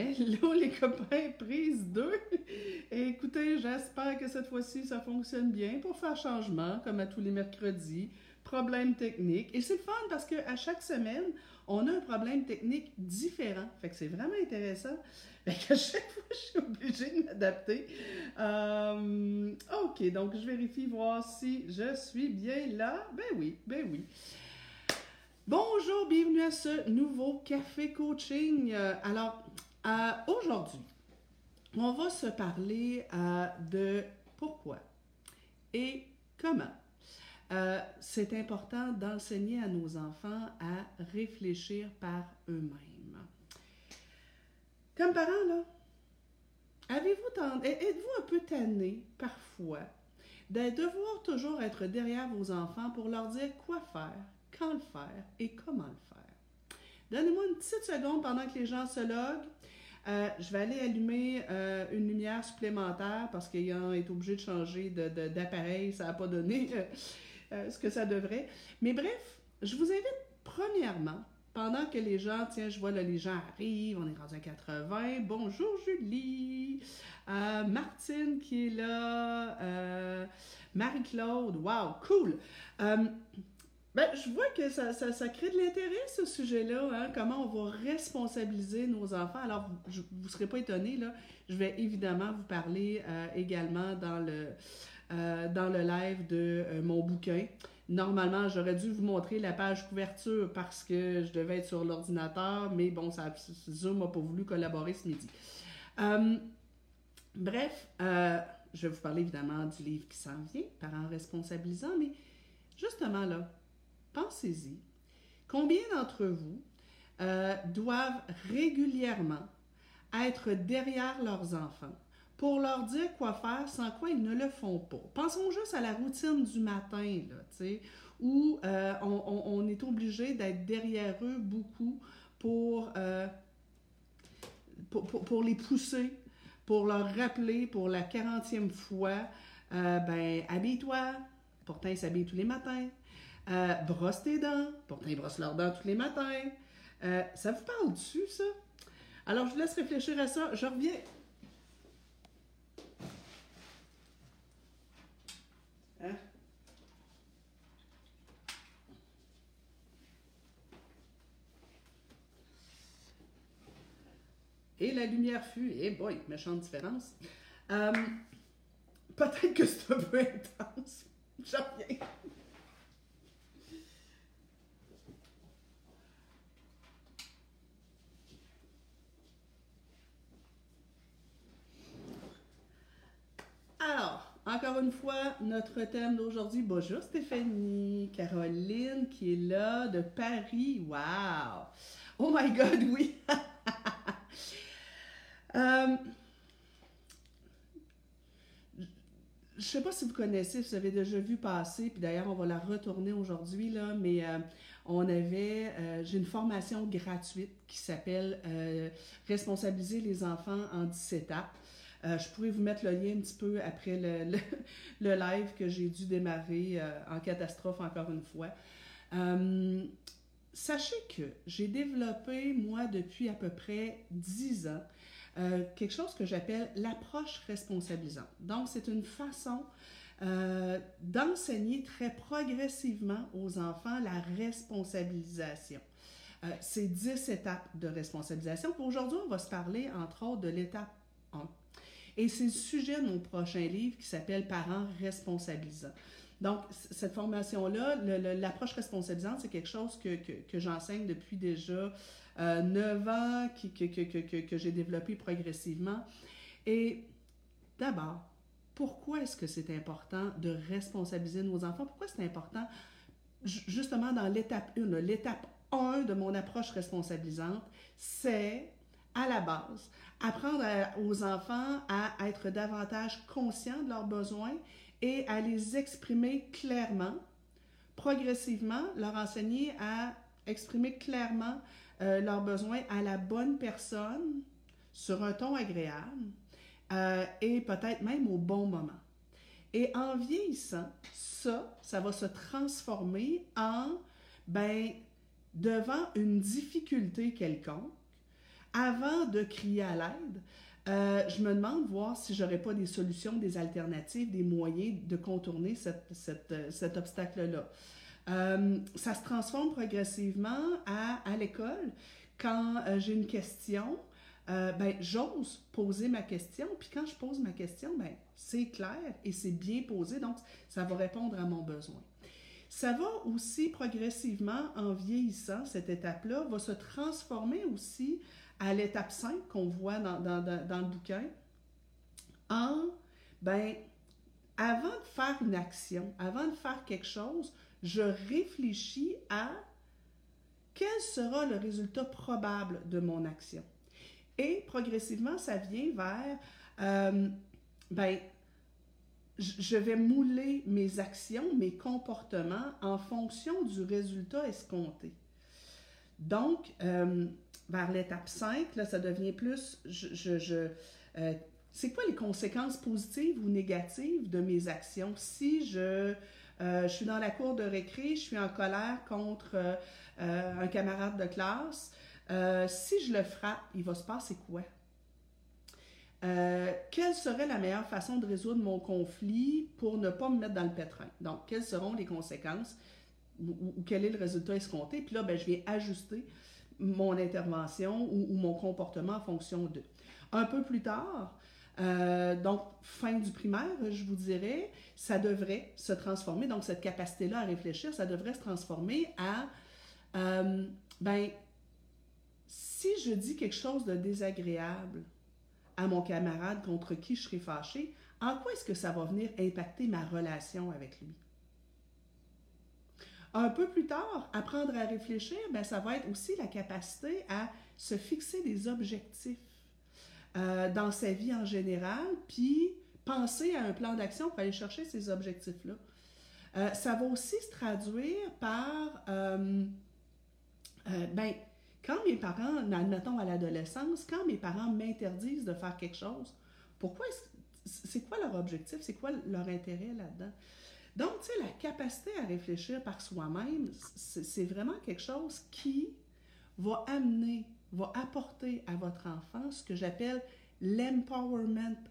Hello les copains, prise 2. Écoutez, j'espère que cette fois-ci ça fonctionne bien pour faire changement, comme à tous les mercredis. Problème technique. Et c'est fun parce qu'à chaque semaine, on a un problème technique différent. Fait que c'est vraiment intéressant. Fait qu'à chaque fois, je suis obligée de m'adapter. Euh, ok, donc je vérifie voir si je suis bien là. Ben oui, ben oui. Bonjour, bienvenue à ce nouveau café coaching. Euh, alors, euh, aujourd'hui, on va se parler euh, de pourquoi et comment euh, c'est important d'enseigner à nos enfants à réfléchir par eux-mêmes. Comme parents, là, avez-vous êtes-vous un peu tanné parfois de devoir toujours être derrière vos enfants pour leur dire quoi faire, quand le faire et comment le faire? Donnez-moi une petite seconde pendant que les gens se loguent. Euh, je vais aller allumer euh, une lumière supplémentaire parce qu'ayant été obligé de changer d'appareil, ça n'a pas donné euh, ce que ça devrait. Mais bref, je vous invite premièrement, pendant que les gens, tiens, je vois là, les gens arrivent, on est rendu à 80. Bonjour Julie, Martine qui est là, Marie-Claude, wow, cool. Ben, je vois que ça, ça, crée de l'intérêt, ce sujet-là, hein, comment on va responsabiliser nos enfants. Alors, vous ne serez pas étonnés, là, je vais évidemment vous parler euh, également dans le, euh, dans le live de euh, mon bouquin. Normalement, j'aurais dû vous montrer la page couverture parce que je devais être sur l'ordinateur, mais bon, ça, Zoom n'a pas voulu collaborer ce midi. Bref, je vais vous parler évidemment du livre qui s'en vient, Parents responsabilisants, mais justement là, pensez-y. Combien d'entre vous euh, doivent régulièrement être derrière leurs enfants pour leur dire quoi faire sans quoi ils ne le font pas? Pensons juste à la routine du matin, là, où euh, on, on- est obligé d'être derrière eux beaucoup pour, euh, pour, les pousser, pour leur rappeler pour la 40e fois, ben, habille-toi, pourtant ils s'habillent tous les matins. Euh, brosse tes dents. Pourtant, ils brossent leurs dents tous les matins. Euh, ça vous parle dessus, ça? Alors, je vous laisse réfléchir à ça. Je reviens. Hein? Et la lumière fut, et boy, méchante différence. Euh, Peut-être que c'est un peu intense. Je reviens. Alors, encore une fois, notre thème d'aujourd'hui, bonjour Stéphanie, Caroline qui est là de Paris. Wow! Oh my God, oui! Euh, je sais pas si vous connaissez, vous avez déjà vu passer, puis d'ailleurs on va la retourner aujourd'hui, mais euh, on avait, euh, j'ai une formation gratuite qui s'appelle Responsabiliser les enfants en 17 étapes. Euh, je pourrais vous mettre le lien un petit peu après le, le, live que j'ai dû démarrer euh, en catastrophe encore une fois. Euh, sachez que j'ai développé, moi, depuis à peu près 10 ans, quelque chose que j'appelle l'approche responsabilisante. Donc, c'est une façon d'enseigner très progressivement aux enfants la responsabilisation. Euh, c'est 10 étapes de responsabilisation. Aujourd'hui, on va se parler, entre autres, de l'étape 1. Et c'est le sujet de mon prochain livre qui s'appelle Parents responsabilisants. Donc, cette formation-là, l'approche responsabilisante, c'est quelque chose que, que, j'enseigne depuis déjà euh, 9 ans, qui- que, que, que, j'ai développé progressivement. Et d'abord, pourquoi est-ce que c'est important de responsabiliser nos enfants? Pourquoi c'est important, ju- justement, dans l'étape 1, là, l'étape 1 de mon approche responsabilisante, c'est, à la base, apprendre aux enfants à être davantage conscients de leurs besoins et à les exprimer clairement, progressivement, leur enseigner à exprimer clairement euh, leurs besoins à la bonne personne, sur un ton agréable euh, et peut-être même au bon moment. Et en vieillissant, ça, ça va se transformer en, ben, devant une difficulté quelconque, avant de crier à l'aide, euh, je me demande voir si j'aurais pas des solutions, des alternatives, des moyens de contourner euh, cet obstacle-là. Euh, ça se transforme progressivement à, l'école. Quand j'ai une question, ben, j'ose poser ma question. Puis quand je pose ma question, ben, c'est clair et c'est bien posé, donc ça va répondre à mon besoin. Ça va aussi progressivement, en vieillissant, cette étape-là, va se transformer aussi à l'étape 5 qu'on voit dans, dans, dans, le bouquin, en, ben, avant de faire une action, avant de faire quelque chose, je réfléchis à quel sera le résultat probable de mon action. Et progressivement, ça vient vers, euh, ben, je vais mouler mes actions, mes comportements en fonction du résultat escompté. Donc, euh, vers l'étape 5, là, ça devient plus, je, je, euh, c'est quoi les conséquences positives ou négatives de mes actions? Si je, euh, suis dans la cour de récré, je suis en colère contre euh, un camarade de classe, si je le frappe, il va se passer quoi? Quelle serait la meilleure façon de résoudre mon conflit pour ne pas me mettre dans le pétrin? Donc, quelles seront les conséquences ou, ou quel est le résultat escompté? Puis là, ben, je vais ajuster mon intervention ou, mon comportement en fonction de. Un peu plus tard, euh, donc fin du primaire, je vous dirais, ça devrait se transformer. Donc, cette capacité-là à réfléchir, ça devrait se transformer à, euh, ben, si je dis quelque chose de désagréable à mon camarade contre qui je serai fâché, en quoi est-ce que ça va venir impacter ma relation avec lui? Un peu plus tard, apprendre à réfléchir, ben, ça va être aussi la capacité à se fixer des objectifs euh, dans sa vie en général, puis penser à un plan d'action pour aller chercher ces objectifs-là. Euh, ça va aussi se traduire par, euh, ben, quand mes parents, admettons à l'adolescence, quand mes parents m'interdisent de faire quelque chose, pourquoi c'est quoi leur objectif, c'est quoi leur intérêt là-dedans? Donc, tu sais, la capacité à réfléchir par soi-même, c'est vraiment quelque chose qui va amener, va apporter à votre enfant ce que j'appelle l'empowerment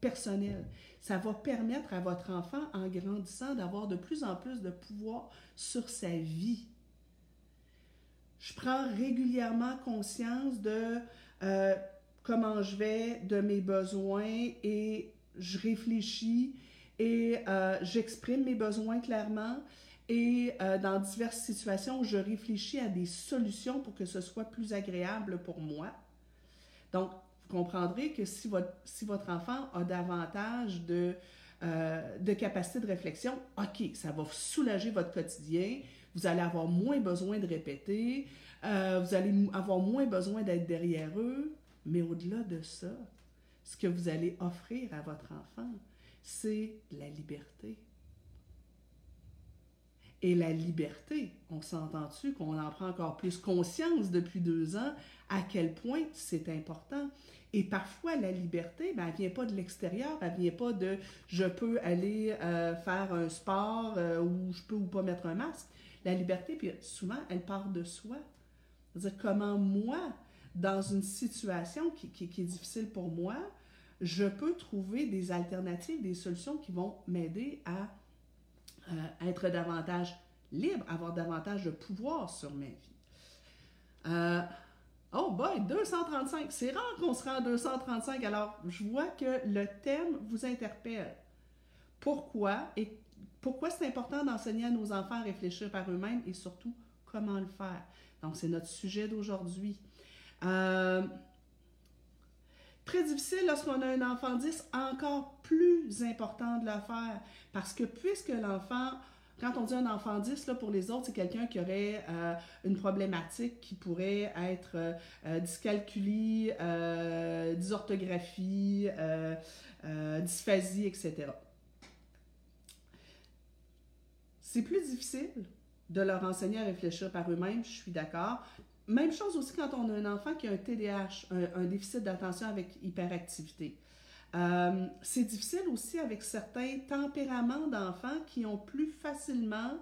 personnel. Ça va permettre à votre enfant, en grandissant, d'avoir de plus en plus de pouvoir sur sa vie. Je prends régulièrement conscience de euh, comment je vais, de mes besoins et je réfléchis et euh, j'exprime mes besoins clairement. Et euh, dans diverses situations, je réfléchis à des solutions pour que ce soit plus agréable pour moi. Donc, vous comprendrez que si votre, si votre enfant a davantage de, euh, de capacité de réflexion, OK, ça va soulager votre quotidien, vous allez avoir moins besoin de répéter, vous allez avoir moins besoin d'être derrière eux, mais au-delà de ça, ce que vous allez offrir à votre enfant, c'est la liberté. Et la liberté, on s'entend-tu qu'on en prend encore plus conscience depuis deux ans à quel point c'est important? Et parfois, la liberté, ben, elle ne vient pas de l'extérieur, elle ne vient pas de je peux aller euh, faire un sport euh, ou je peux ou pas mettre un masque. La liberté, puis souvent, elle part de soi. C'est-à-dire comment moi, dans une situation qui, qui, qui, est difficile pour moi, je peux trouver des alternatives, des solutions qui vont m'aider à euh, être davantage libre, avoir davantage de pouvoir sur ma vie. Euh, oh boy, 235. C'est rare qu'on se rend à 235. Alors, je vois que le thème vous interpelle. Pourquoi et pourquoi c'est important d'enseigner à nos enfants à réfléchir par eux-mêmes et surtout comment le faire? Donc, c'est notre sujet d'aujourd'hui. Euh, très difficile lorsqu'on a un enfant 10, encore plus important de le faire parce que puisque l'enfant, quand on dit un enfant 10, là, pour les autres, c'est quelqu'un qui aurait euh, une problématique qui pourrait être euh, dyscalculie, euh, dysorthographie, euh, euh, dysphasie, etc. C'est plus difficile de leur enseigner à réfléchir par eux-mêmes, je suis d'accord. Même chose aussi quand on a un enfant qui a un TDAH, un, déficit d'attention avec hyperactivité. Euh, c'est difficile aussi avec certains tempéraments d'enfants qui ont plus facilement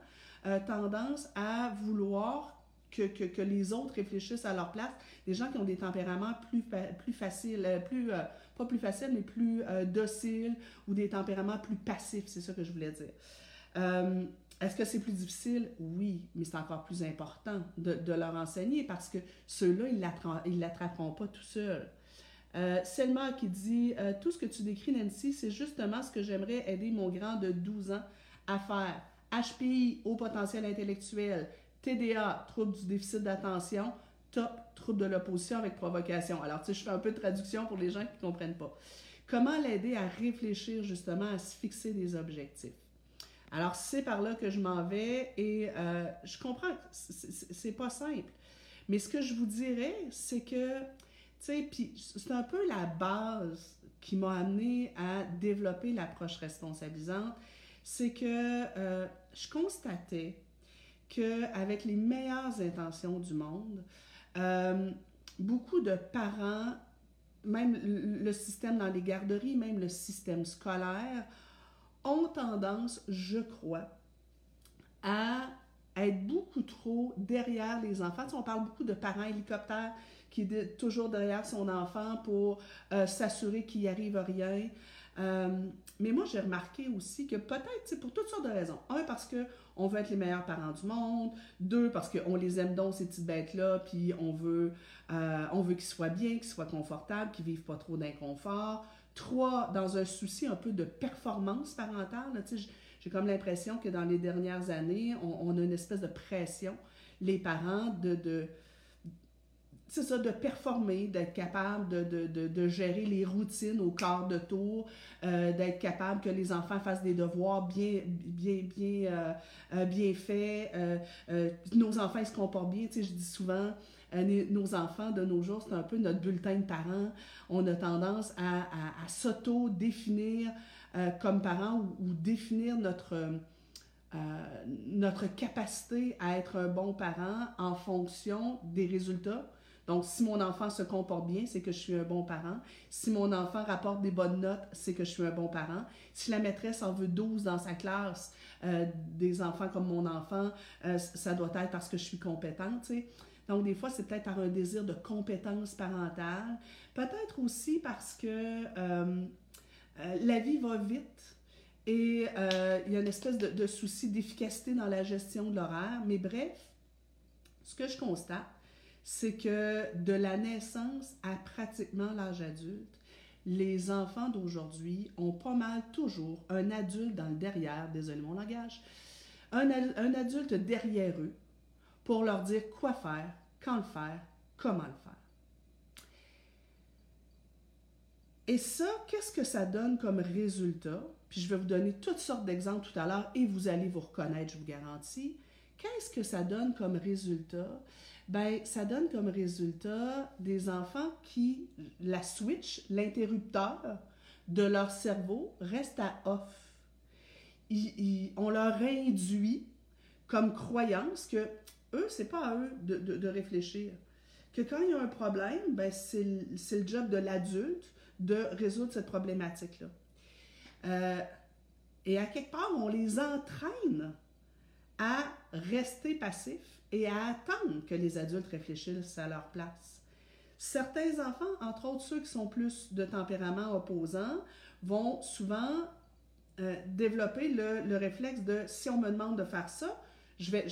euh, tendance à vouloir que, que, les autres réfléchissent à leur place, des gens qui ont des tempéraments plus, plus faciles, euh, plus, pas plus faciles, mais plus dociles ou des tempéraments plus passifs, c'est ça que je voulais dire. Est-ce que c'est plus difficile? Oui, mais c'est encore plus important de, leur enseigner parce que ceux-là, ils ne l'attraperont pas tout seuls. Euh, Selma qui dit Tout ce que tu décris, Nancy, c'est justement ce que j'aimerais aider mon grand de 12 ans à faire. HPI, haut potentiel intellectuel, TDA, trouble du déficit d'attention, top, trouble de l'opposition avec provocation. Alors, tu sais, je fais un peu de traduction pour les gens qui ne comprennent pas. Comment l'aider à réfléchir justement, à se fixer des objectifs? Alors, c'est par là que je m'en vais et euh, je comprends que c'est pas simple. Mais ce que je vous dirais, c'est que, tu sais, puis c'est un peu la base qui m'a amené à développer l'approche responsabilisante, c'est que euh, je constatais qu'avec les meilleures intentions du monde, euh, beaucoup de parents, même le système dans les garderies, même le système scolaire, ont tendance, je crois, à être beaucoup trop derrière les enfants. on parle beaucoup de parents hélicoptères qui est toujours derrière son enfant pour euh, s'assurer qu'il n'y arrive rien. Euh, mais moi, j'ai remarqué aussi que peut-être, pour toutes sortes de raisons. Un, parce qu'on veut être les meilleurs parents du monde. Deux, parce qu'on les aime donc, ces petites bêtes-là, puis on veut, euh, on veut qu'ils soient bien, qu'ils soient confortables, qu'ils vivent pas trop d'inconfort. Trois, dans un souci un peu de performance parentale. J'ai comme l'impression que dans les dernières années, on, a une espèce de pression, les parents, de, de c'est ça, de performer, d'être capable de, de, de, gérer les routines au quart de tour, euh, d'être capable que les enfants fassent des devoirs bien, bien, bien, euh, euh, bien faits. nos enfants, ils se comportent bien. Tu sais, je dis souvent, nos enfants de nos jours, c'est un peu notre bulletin de parents. On a tendance à, s'auto-définir comme parents ou, définir notre... notre capacité à être un bon parent en fonction des résultats donc, si mon enfant se comporte bien, c'est que je suis un bon parent. Si mon enfant rapporte des bonnes notes, c'est que je suis un bon parent. Si la maîtresse en veut 12 dans sa classe, euh, des enfants comme mon enfant, euh, ça doit être parce que je suis compétente. Donc, des fois, c'est peut-être par un désir de compétence parentale. Peut-être aussi parce que euh, la vie va vite. Et il y a une espèce de, souci d'efficacité dans la gestion de l'horaire. Mais bref, ce que je constate, c'est que de la naissance à pratiquement l'âge adulte, les enfants d'aujourd'hui ont pas mal toujours un adulte dans le derrière, désolé mon langage, un, adulte derrière eux pour leur dire quoi faire, quand le faire, comment le faire. Et ça, qu'est-ce que ça donne comme résultat? Puis je vais vous donner toutes sortes d'exemples tout à l'heure et vous allez vous reconnaître, je vous garantis. Qu'est-ce que ça donne comme résultat? ben, ça donne comme résultat des enfants qui, la switch, l'interrupteur de leur cerveau reste à off. on leur induit comme croyance que eux, c'est pas à eux de, de, réfléchir. Que quand il y a un problème, ben, c'est le job de l'adulte de résoudre cette problématique-là. Euh, et à quelque part, on les entraîne à rester passifs et à attendre que les adultes réfléchissent à leur place. Certains enfants, entre autres ceux qui sont plus de tempérament opposant, vont souvent euh, développer le, réflexe de si on me demande de faire ça, je vais,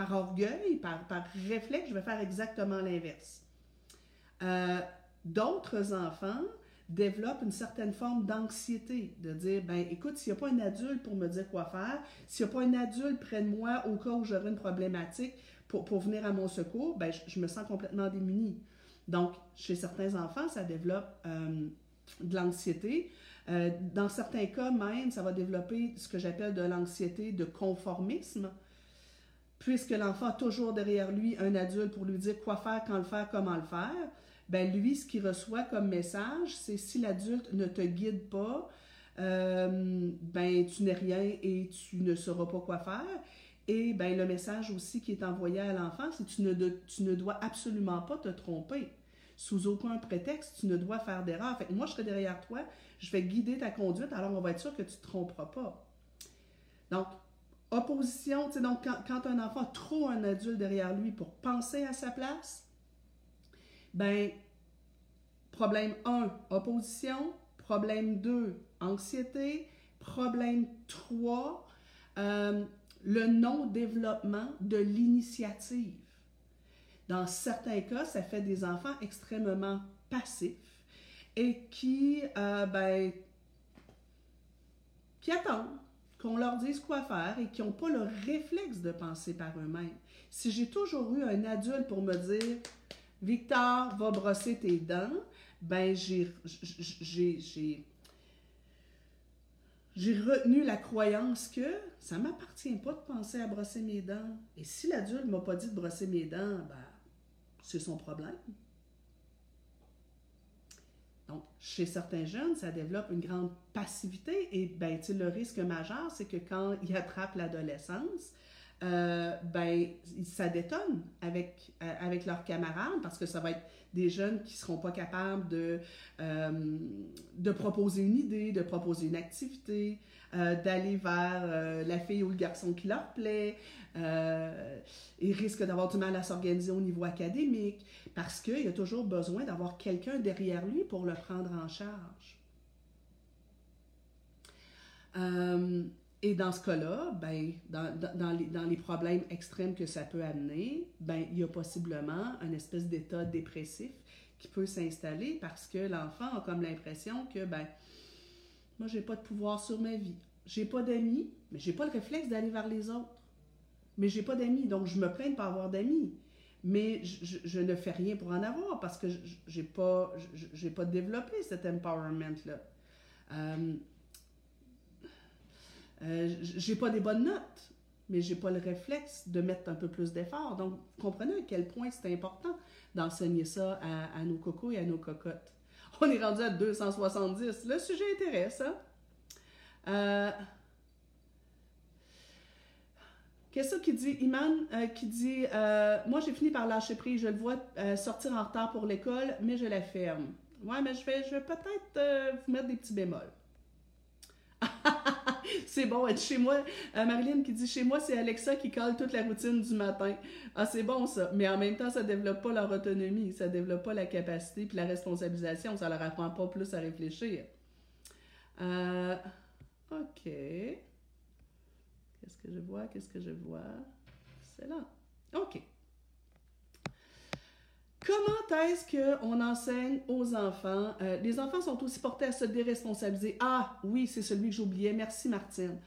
par orgueil, par, réflexe, je vais faire exactement l'inverse. Euh, d'autres enfants développe une certaine forme d'anxiété, de dire, ben écoute, s'il n'y a pas un adulte pour me dire quoi faire, s'il n'y a pas un adulte près de moi au cas où j'aurais une problématique pour, pour, venir à mon secours, ben je, me sens complètement démunie. Donc, chez certains enfants, ça développe euh, de l'anxiété. Euh, dans certains cas même, ça va développer ce que j'appelle de l'anxiété de conformisme, puisque l'enfant a toujours derrière lui un adulte pour lui dire quoi faire, quand le faire, comment le faire ben lui, ce qu'il reçoit comme message, c'est si l'adulte ne te guide pas, euh, ben tu n'es rien et tu ne sauras pas quoi faire. Et ben le message aussi qui est envoyé à l'enfant, c'est tu ne, tu ne dois absolument pas te tromper. Sous aucun prétexte, tu ne dois faire d'erreur. Fait moi, je serai derrière toi, je vais guider ta conduite, alors on va être sûr que tu ne te tromperas pas. Donc, opposition, tu sais, donc quand, un enfant a trop un adulte derrière lui pour penser à sa place, ben, problème 1, opposition, problème 2, anxiété, problème 3, euh, le non-développement de l'initiative. Dans certains cas, ça fait des enfants extrêmement passifs et qui, euh, ben, qui attendent qu'on leur dise quoi faire et qui n'ont pas le réflexe de penser par eux-mêmes. Si j'ai toujours eu un adulte pour me dire Victor, va brosser tes dents, ben j'ai retenu la croyance que ça ne m'appartient pas de penser à brosser mes dents. Et si l'adulte ne m'a pas dit de brosser mes dents, ben, c'est son problème. Donc, chez certains jeunes, ça développe une grande passivité et ben, le risque majeur, c'est que quand ils attrapent l'adolescence, euh, ben, ça détonne avec, euh, avec leurs camarades parce que ça va être des jeunes qui ne seront pas capables de, euh, de proposer une idée, de proposer une activité, d'aller vers la fille ou le garçon qui leur plaît. ils risquent d'avoir du mal à s'organiser au niveau académique parce qu'il y a toujours besoin d'avoir quelqu'un derrière lui pour le prendre en charge. Et dans ce cas-là, ben, dans, dans, les, dans, les, problèmes extrêmes que ça peut amener, ben, il y a possiblement un espèce d'état dépressif qui peut s'installer parce que l'enfant a comme l'impression que, ben, moi, j'ai pas de pouvoir sur ma vie. J'ai pas d'amis, mais j'ai pas le réflexe d'aller vers les autres. Mais j'ai pas d'amis, donc je me plains de pas avoir d'amis. Mais je, je, ne fais rien pour en avoir parce que j'ai pas, j'ai pas développé cet empowerment-là. Euh, euh, j'ai pas des bonnes notes, mais j'ai pas le réflexe de mettre un peu plus d'effort. Donc, comprenez à quel point c'est important d'enseigner ça à, nos cocos et à nos cocottes. On est rendu à 270. Le sujet intéresse, hein? Euh, Qu'est-ce qui dit Iman? Euh, qui dit Moi, j'ai fini par lâcher prise. Je le vois sortir en retard pour l'école, mais je la ferme. Ouais, mais je vais, je vais peut-être vous mettre des petits bémols. c'est bon être chez moi. Euh, Marilyn qui dit chez moi, c'est Alexa qui colle toute la routine du matin. Ah, c'est bon ça. Mais en même temps, ça développe pas leur autonomie, ça développe pas la capacité puis la responsabilisation, ça leur apprend pas plus à réfléchir. Euh, ok. Qu'est-ce que je vois? Qu'est-ce que je vois? C'est là. OK. Comment est-ce qu'on enseigne aux enfants? Euh, les enfants sont aussi portés à se déresponsabiliser? Ah, oui, c'est celui que j'oubliais. Merci, Martine.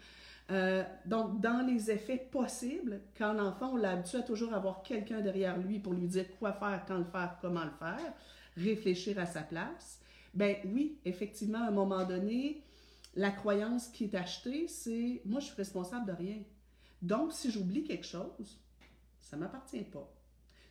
Euh, donc, dans les effets possibles, quand l'enfant, on l'a habitué à toujours avoir quelqu'un derrière lui pour lui dire quoi faire, quand le faire, comment le faire, réfléchir à sa place, ben oui, effectivement, à un moment donné, la croyance qui est achetée, c'est moi, je suis responsable de rien. Donc, si j'oublie quelque chose, ça ne m'appartient pas.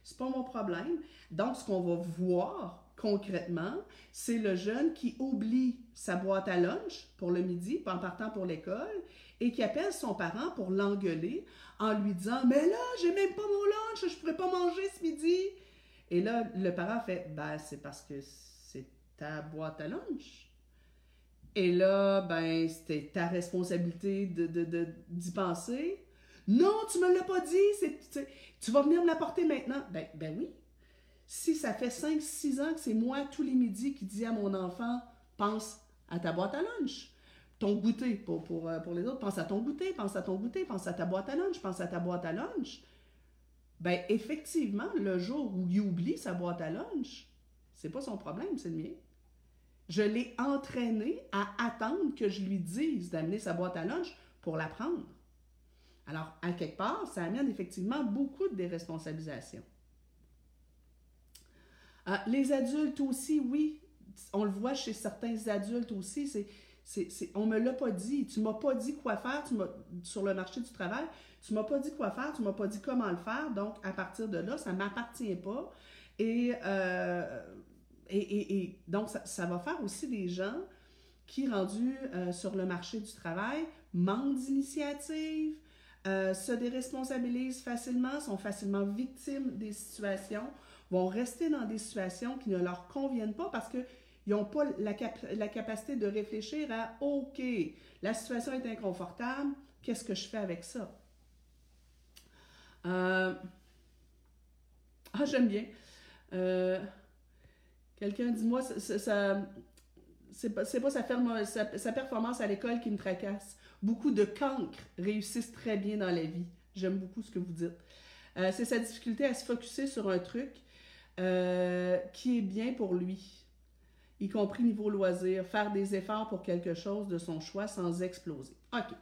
C'est pas mon problème. Donc, ce qu'on va voir concrètement, c'est le jeune qui oublie sa boîte à lunch pour le midi, en partant pour l'école, et qui appelle son parent pour l'engueuler en lui disant Mais là, j'ai même pas mon lunch, je pourrais pas manger ce midi. Et là, le parent fait Ben, c'est parce que c'est ta boîte à lunch. Et là, ben, c'était ta responsabilité d'y de, de, penser. Non, tu me l'as pas dit. Tu vas venir me l'apporter maintenant. Ben, ben oui. Si ça fait 5-6 ans que c'est moi tous les midis qui dis à mon enfant, pense à ta boîte à lunch. Ton goûter euh, pour les autres, pense à ton goûter, pense à ton goûter, pense à ta boîte à lunch, pense à ta boîte à lunch. Ben effectivement, le jour où il oublie sa boîte à lunch, c'est pas son problème, c'est le mien. Je l'ai entraîné à attendre que je lui dise d'amener sa boîte à lunch pour la prendre. Alors, à quelque part, ça amène effectivement beaucoup de déresponsabilisation. Euh, les adultes aussi, oui, on le voit chez certains adultes aussi, c'est, c'est, on me l'a pas dit, tu m'as pas dit quoi faire sur le marché du travail, tu m'as pas dit quoi faire, tu m'as pas dit comment le faire, donc à partir de là, ça m'appartient pas. Et, euh, donc, ça, va faire aussi des gens qui, rendus euh, sur le marché du travail, manquent d'initiative, euh, se déresponsabilisent facilement, sont facilement victimes des situations, vont rester dans des situations qui ne leur conviennent pas parce qu'ils n'ont pas la, capacité de réfléchir à OK, la situation est inconfortable, qu'est-ce que je fais avec ça? Euh, ah, j'aime bien. Euh, quelqu'un dit moi, ça, ça c'est pas, sa, performance à l'école qui me tracasse. Beaucoup de cancres réussissent très bien dans la vie. J'aime beaucoup ce que vous dites. Euh, c'est sa difficulté à se focuser sur un truc qui est bien pour lui, y compris niveau loisir, faire des efforts pour quelque chose de son choix sans exploser. OK.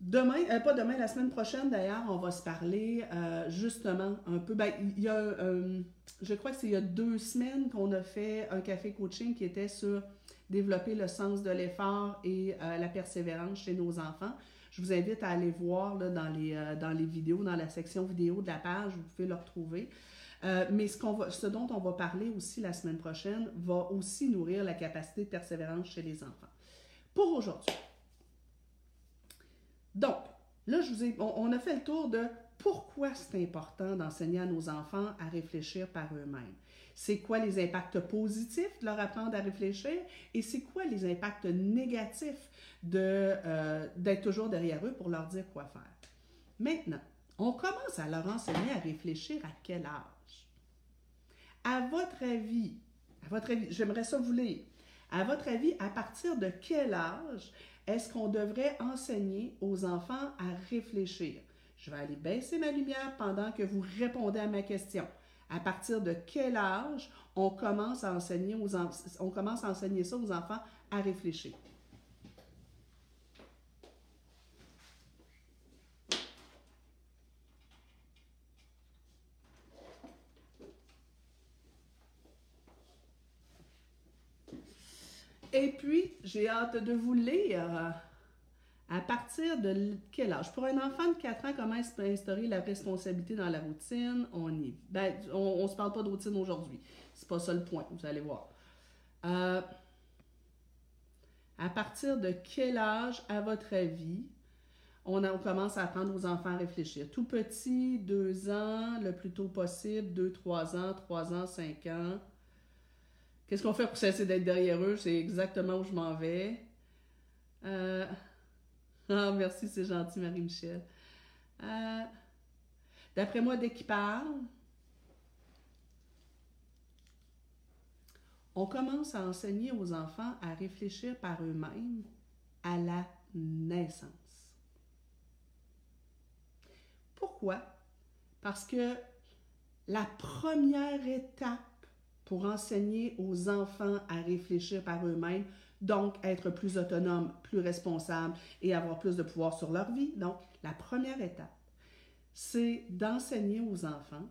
Demain, euh, pas demain, la semaine prochaine d'ailleurs, on va se parler euh, justement un peu. Ben, il y a, euh, je crois que c'est il y a deux semaines qu'on a fait un café coaching qui était sur développer le sens de l'effort et la persévérance chez nos enfants. Je vous invite à aller voir là, dans, les, dans les vidéos, dans la section vidéo de la page, vous pouvez le retrouver. mais ce, qu'on va, ce dont on va parler aussi la semaine prochaine va aussi nourrir la capacité de persévérance chez les enfants. Pour aujourd'hui, donc, là, je vous ai, on, a fait le tour de pourquoi c'est important d'enseigner à nos enfants à réfléchir par eux-mêmes. C'est quoi les impacts positifs de leur apprendre à réfléchir et c'est quoi les impacts négatifs euh, d'être toujours derrière eux pour leur dire quoi faire. Maintenant, on commence à leur enseigner à réfléchir à quel âge? À votre avis, à votre avis, j'aimerais ça vous lire. À votre avis, à partir de quel âge est-ce qu'on devrait enseigner aux enfants à réfléchir? Je vais aller baisser ma lumière pendant que vous répondez à ma question. À partir de quel âge on commence à enseigner, aux on commence à enseigner ça aux enfants à réfléchir? Et puis, j'ai hâte de vous lire. À partir de quel âge? Pour un enfant de 4 ans, comment instaurer la responsabilité dans la routine? On y... Ben, on ne se parle pas de routine aujourd'hui. C'est pas ça le point, vous allez voir. Euh, à partir de quel âge, à votre avis, on, commence à apprendre aux enfants à réfléchir? Tout petit, 2 ans, le plus tôt possible, 2, 3 ans, 3 ans, 5 ans. Qu'est-ce qu'on fait pour cesser d'être derrière eux? C'est exactement où je m'en vais. Euh... Ah, merci, c'est gentil, Marie-Michel. Euh... D'après moi, dès qu'ils parlent, on commence à enseigner aux enfants à réfléchir par eux-mêmes à la naissance. Pourquoi? Parce que la première étape pour enseigner aux enfants à réfléchir par eux-mêmes, donc être plus autonomes, plus responsables et avoir plus de pouvoir sur leur vie. Donc, la première étape, c'est d'enseigner aux enfants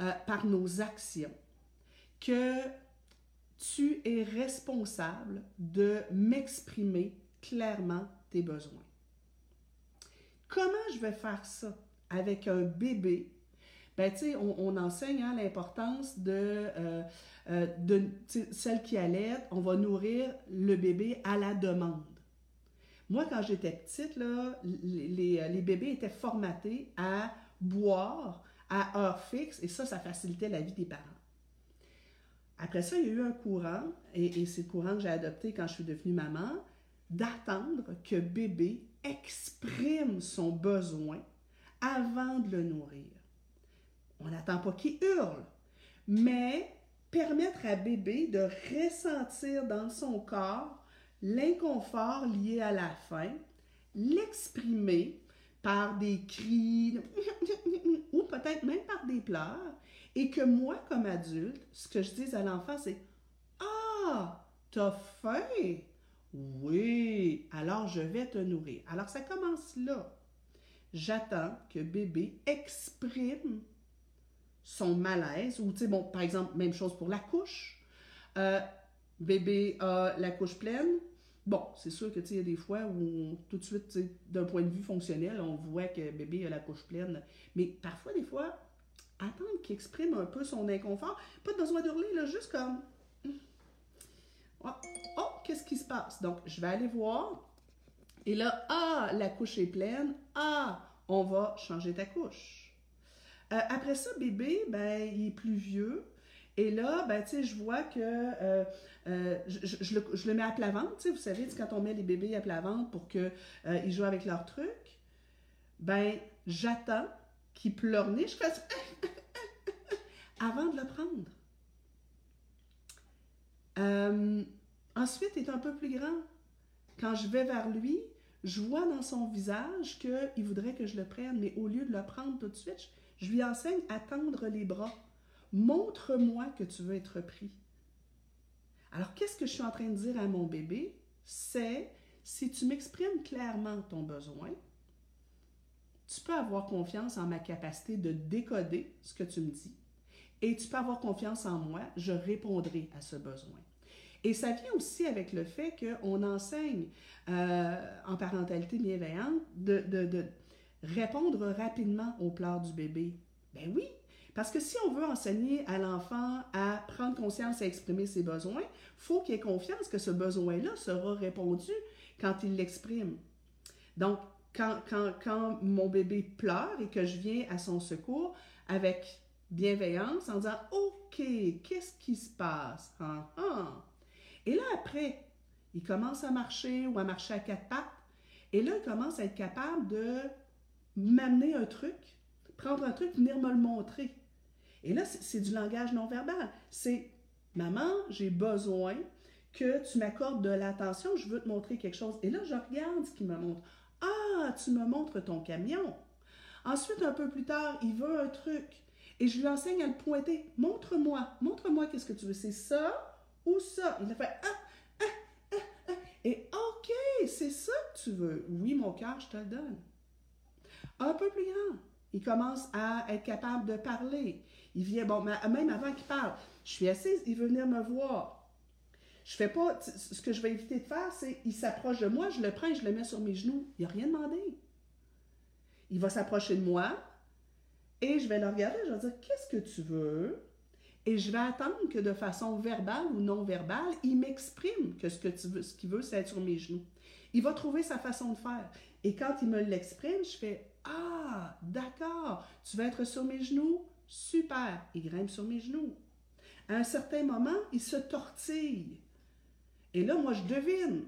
euh, par nos actions que tu es responsable de m'exprimer clairement tes besoins. Comment je vais faire ça avec un bébé ben, on, enseigne hein, l'importance de, euh, euh, celle qui allait, on va nourrir le bébé à la demande. Moi, quand j'étais petite, les, les, bébés étaient formatés à boire à heure fixe et ça, ça facilitait la vie des parents. Après ça, il y a eu un courant, et, et c'est le courant que j'ai adopté quand je suis devenue maman, d'attendre que bébé exprime son besoin avant de le nourrir. On n'attend pas qu'il hurle, mais permettre à bébé de ressentir dans son corps l'inconfort lié à la faim, l'exprimer par des cris ou peut-être même par des pleurs, et que moi, comme adulte, ce que je dis à l'enfant, c'est Ah, t'as faim? Oui, alors je vais te nourrir. Alors ça commence là. J'attends que bébé exprime son malaise, ou tu sais, bon, par exemple, même chose pour la couche. Euh, bébé a la couche pleine. Bon, c'est sûr que tu sais, il y a des fois où tout de suite, d'un point de vue fonctionnel, on voit que bébé a la couche pleine. Mais parfois, des fois, attendre qu'il exprime un peu son inconfort, pas besoin d'hurler, là, juste comme. Oh, oh qu'est-ce qui se passe? Donc, je vais aller voir. Et là, ah, la couche est pleine. Ah, on va changer ta couche. Euh, après ça, bébé, ben, il est plus vieux. Et là, ben, tu sais, je vois que euh, euh, je, le, mets à plat ventre. Vous savez, quand on met les bébés à plat ventre pour qu'ils jouent avec leurs trucs. ben, j'attends qu'il pleurniche, je fasse avant de le prendre. Ensuite, il est un peu plus grand. Quand je vais vers lui, je vois dans son visage qu'il voudrait que je le prenne, mais au lieu de le prendre tout de suite, je lui enseigne à tendre les bras. Montre-moi que tu veux être pris. Alors, qu'est-ce que je suis en train de dire à mon bébé? C'est, si tu m'exprimes clairement ton besoin, tu peux avoir confiance en ma capacité de décoder ce que tu me dis et tu peux avoir confiance en moi, je répondrai à ce besoin. Et ça vient aussi avec le fait qu'on enseigne euh, en parentalité bienveillante de, répondre rapidement aux pleurs du bébé? Ben oui, parce que si on veut enseigner à l'enfant à prendre conscience et exprimer ses besoins, faut qu'il ait confiance que ce besoin-là sera répondu quand il l'exprime. Donc, quand, quand, quand, mon bébé pleure et que je viens à son secours avec bienveillance en disant OK, qu'est-ce qui se passe? Ah, ah. Et là, après, il commence à marcher ou à marcher à quatre pattes. Et là, il commence à être capable de m'amener un truc, prendre un truc, venir me le montrer. Et là, c'est du langage non verbal. C'est Maman, j'ai besoin que tu m'accordes de l'attention, je veux te montrer quelque chose. Et là, je regarde ce qu'il me montre. Ah, tu me montres ton camion. Ensuite, un peu plus tard, il veut un truc. Et je lui enseigne à le pointer. Montre-moi, montre-moi qu'est-ce que tu veux. C'est ça ou ça? Il a fait ah, ah, ah, ah. Et OK, c'est ça que tu veux. Oui, mon cœur, je te le donne. Un peu plus grand. Il commence à être capable de parler. Il vient, bon, même avant qu'il parle, je suis assise, il veut venir me voir. Je fais pas, ce que je vais éviter de faire, c'est, il s'approche de moi, je le prends et je le mets sur mes genoux. Il n'a rien demandé. Il va s'approcher de moi et je vais le regarder, je vais dire, qu'est-ce que tu veux? Et je vais attendre que de façon verbale ou non verbale, il m'exprime que ce que ce qu'il veut, c'est être sur mes genoux. Il va trouver sa façon de faire. Et quand il me l'exprime, je fais Ah, d'accord, tu vas être sur mes genoux? Super. Il grimpe sur mes genoux. À un certain moment, il se tortille. Et là, moi, je devine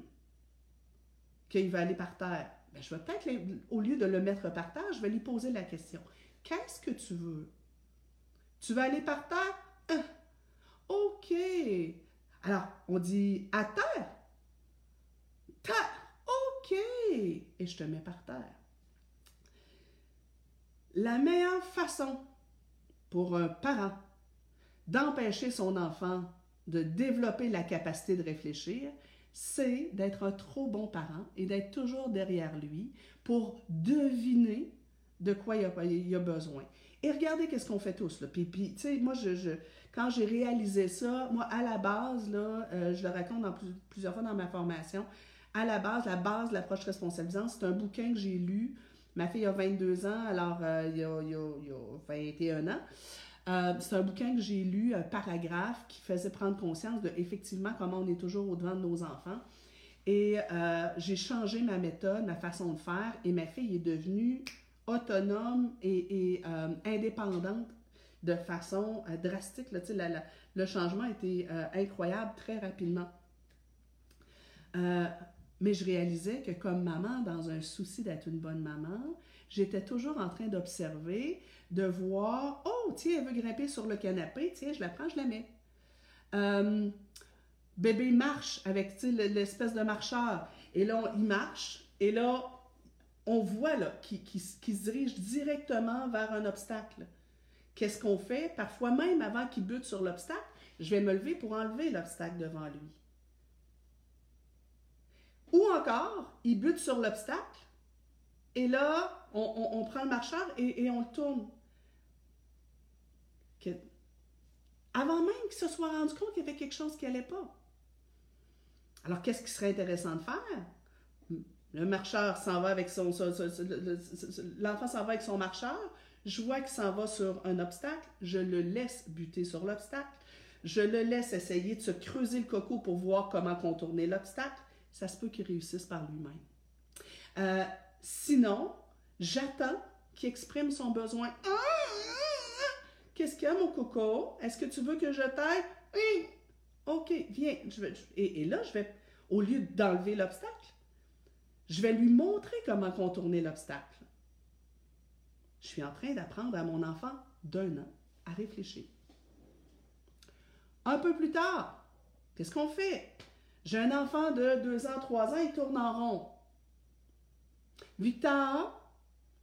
qu'il va aller par terre. Ben, je vais peut-être, au lieu de le mettre par terre, je vais lui poser la question. Qu'est-ce que tu veux? Tu veux aller par terre? Hein? OK. Alors, on dit à terre? Terre. OK. Et je te mets par terre. La meilleure façon pour un parent d'empêcher son enfant de développer la capacité de réfléchir, c'est d'être un trop bon parent et d'être toujours derrière lui pour deviner de quoi il a, besoin. Et regardez qu'est-ce qu'on fait tous. Là. Puis, moi, je, quand j'ai réalisé ça, moi, à la base, euh, je le raconte plusieurs fois dans ma formation, à la base, la base de l'approche responsabilisante, c'est un bouquin que j'ai lu. Ma fille a 22 ans, alors euh, il, y a, il, y a, 21 ans. Euh, c'est un bouquin que j'ai lu, un paragraphe qui faisait prendre conscience de effectivement comment on est toujours au-devant de nos enfants. Et j'ai changé ma méthode, ma façon de faire, et ma fille est devenue autonome et, euh, indépendante de façon euh, drastique. le changement a été euh, incroyable très rapidement. Mais je réalisais que comme maman, dans un souci d'être une bonne maman, j'étais toujours en train d'observer, de voir, oh, tiens, elle veut grimper sur le canapé, tiens, je la prends, je la mets. bébé marche avec l'espèce de marcheur. Et là, il marche. Et là, on voit qu'il se dirige directement vers un obstacle. Qu'est-ce qu'on fait? Parfois même avant qu'il bute sur l'obstacle, je vais me lever pour enlever l'obstacle devant lui. Ou encore, il bute sur l'obstacle et là, on, prend le marcheur et, on le tourne. Avant même qu'il se soit rendu compte qu'il y avait quelque chose qui n'allait pas. Alors, qu'est-ce qui serait intéressant de faire? Le marcheur s'en va avec son. L'enfant s'en va avec son marcheur. Je vois qu'il s'en va sur un obstacle. Je le laisse buter sur l'obstacle. Je le laisse essayer de se creuser le coco pour voir comment contourner l'obstacle. Ça se peut qu'il réussisse par lui-même. Euh, sinon, j'attends qu'il exprime son besoin. Qu'est-ce qu'il y a, mon coco? Est-ce que tu veux que je t'aide? Oui. OK, viens. et là, je vais, au lieu d'enlever l'obstacle, je vais lui montrer comment contourner l'obstacle. je suis en train d'apprendre à mon enfant d'un an à réfléchir. Un peu plus tard, qu'est-ce qu'on fait? J'ai un enfant de 2 ans, 3 ans, il tourne en rond. Victor,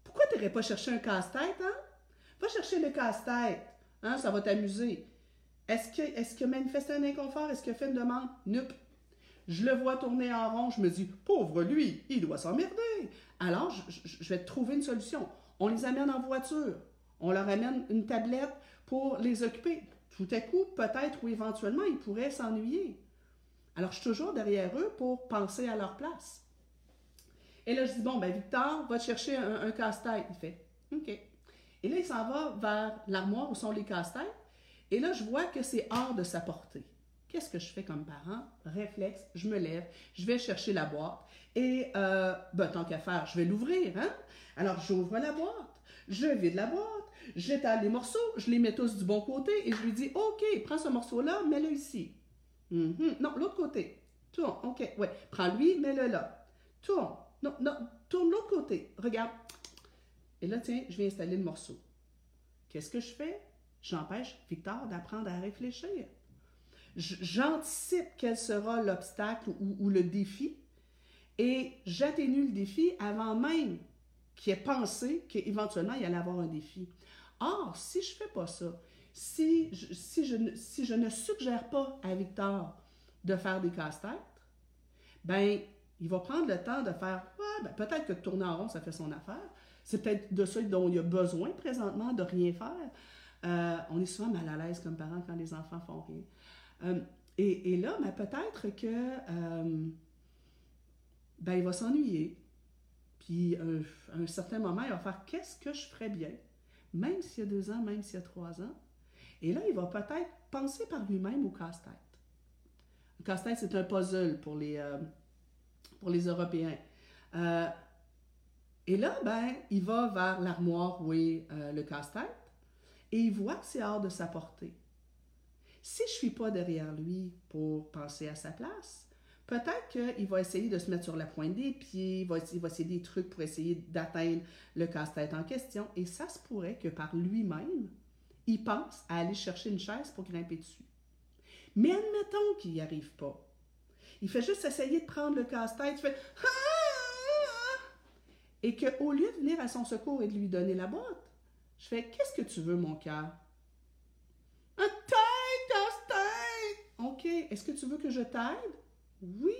pourquoi tu n'irais pas chercher un casse-tête, hein? Va chercher le casse-tête, hein? Ça va t'amuser. Est-ce que, est-ce que manifesté un inconfort? Est-ce qu'il fait une demande? Nope. Je le vois tourner en rond, je me dis, pauvre lui, il doit s'emmerder. Alors, je, je, vais trouver une solution. On les amène en voiture. On leur amène une tablette pour les occuper. Tout à coup, peut-être ou éventuellement, ils pourraient s'ennuyer. Alors, je suis toujours derrière eux pour penser à leur place. Et là, je dis, bon, ben Victor, va chercher un, casse-tête. Il fait, OK. Et là, il s'en va vers l'armoire où sont les casse-têtes. Et là, je vois que c'est hors de sa portée. Qu'est-ce que je fais comme parent? Réflexe, je me lève, je vais chercher la boîte. Et, euh, ben, tant qu'à faire, je vais l'ouvrir, hein? Alors, j'ouvre la boîte, je vide la boîte, j'étale les morceaux, je les mets tous du bon côté et je lui dis, OK, prends ce morceau-là, mets-le ici. Mhm. Non, l'autre côté. Tourne, OK, ouais. Prends-lui, mets-le là. Tourne. Non, non, tourne l'autre côté. Regarde. Et là, tiens, je vais installer le morceau. Qu'est-ce que je fais? J'empêche Victor d'apprendre à réfléchir. J'anticipe quel sera l'obstacle ou, le défi et j'atténue le défi avant même qu'il ait pensé qu'éventuellement il allait avoir un défi. Or, si je ne fais pas ça, si je, si, je, si je ne suggère pas à Victor de faire des casse-têtes, ben il va prendre le temps de faire ben, peut-être que tourner en rond, ça fait son affaire. C'est peut-être de ça dont il a besoin présentement, de rien faire. Euh, on est souvent mal à l'aise comme parents quand les enfants font rien. Euh, et, là, ben, peut-être que euh, ben, il va s'ennuyer. Puis à un certain moment, il va faire qu'est-ce que je ferais bien, même s'il y a deux ans, même s'il y a trois ans. Et là, il va peut-être penser par lui-même au casse-tête. Le casse-tête, c'est un puzzle pour les, pour les Européens. Euh, et là, ben, il va vers l'armoire où est euh, le casse-tête et il voit que c'est hors de sa portée. Si je ne suis pas derrière lui pour penser à sa place, peut-être qu'il va essayer de se mettre sur la pointe des pieds, il va essayer des trucs pour essayer d'atteindre le casse-tête en question. Et ça se pourrait que par lui-même, il pense à aller chercher une chaise pour grimper dessus. Mais admettons qu'il n'y arrive pas. Il fait juste essayer de prendre le casse-tête. Il fait Et qu'au lieu de venir à son secours et de lui donner la boîte, je fais Qu'est-ce que tu veux, mon cœur Un tête, casse-tête Ok, est-ce que tu veux que je t'aide? Oui.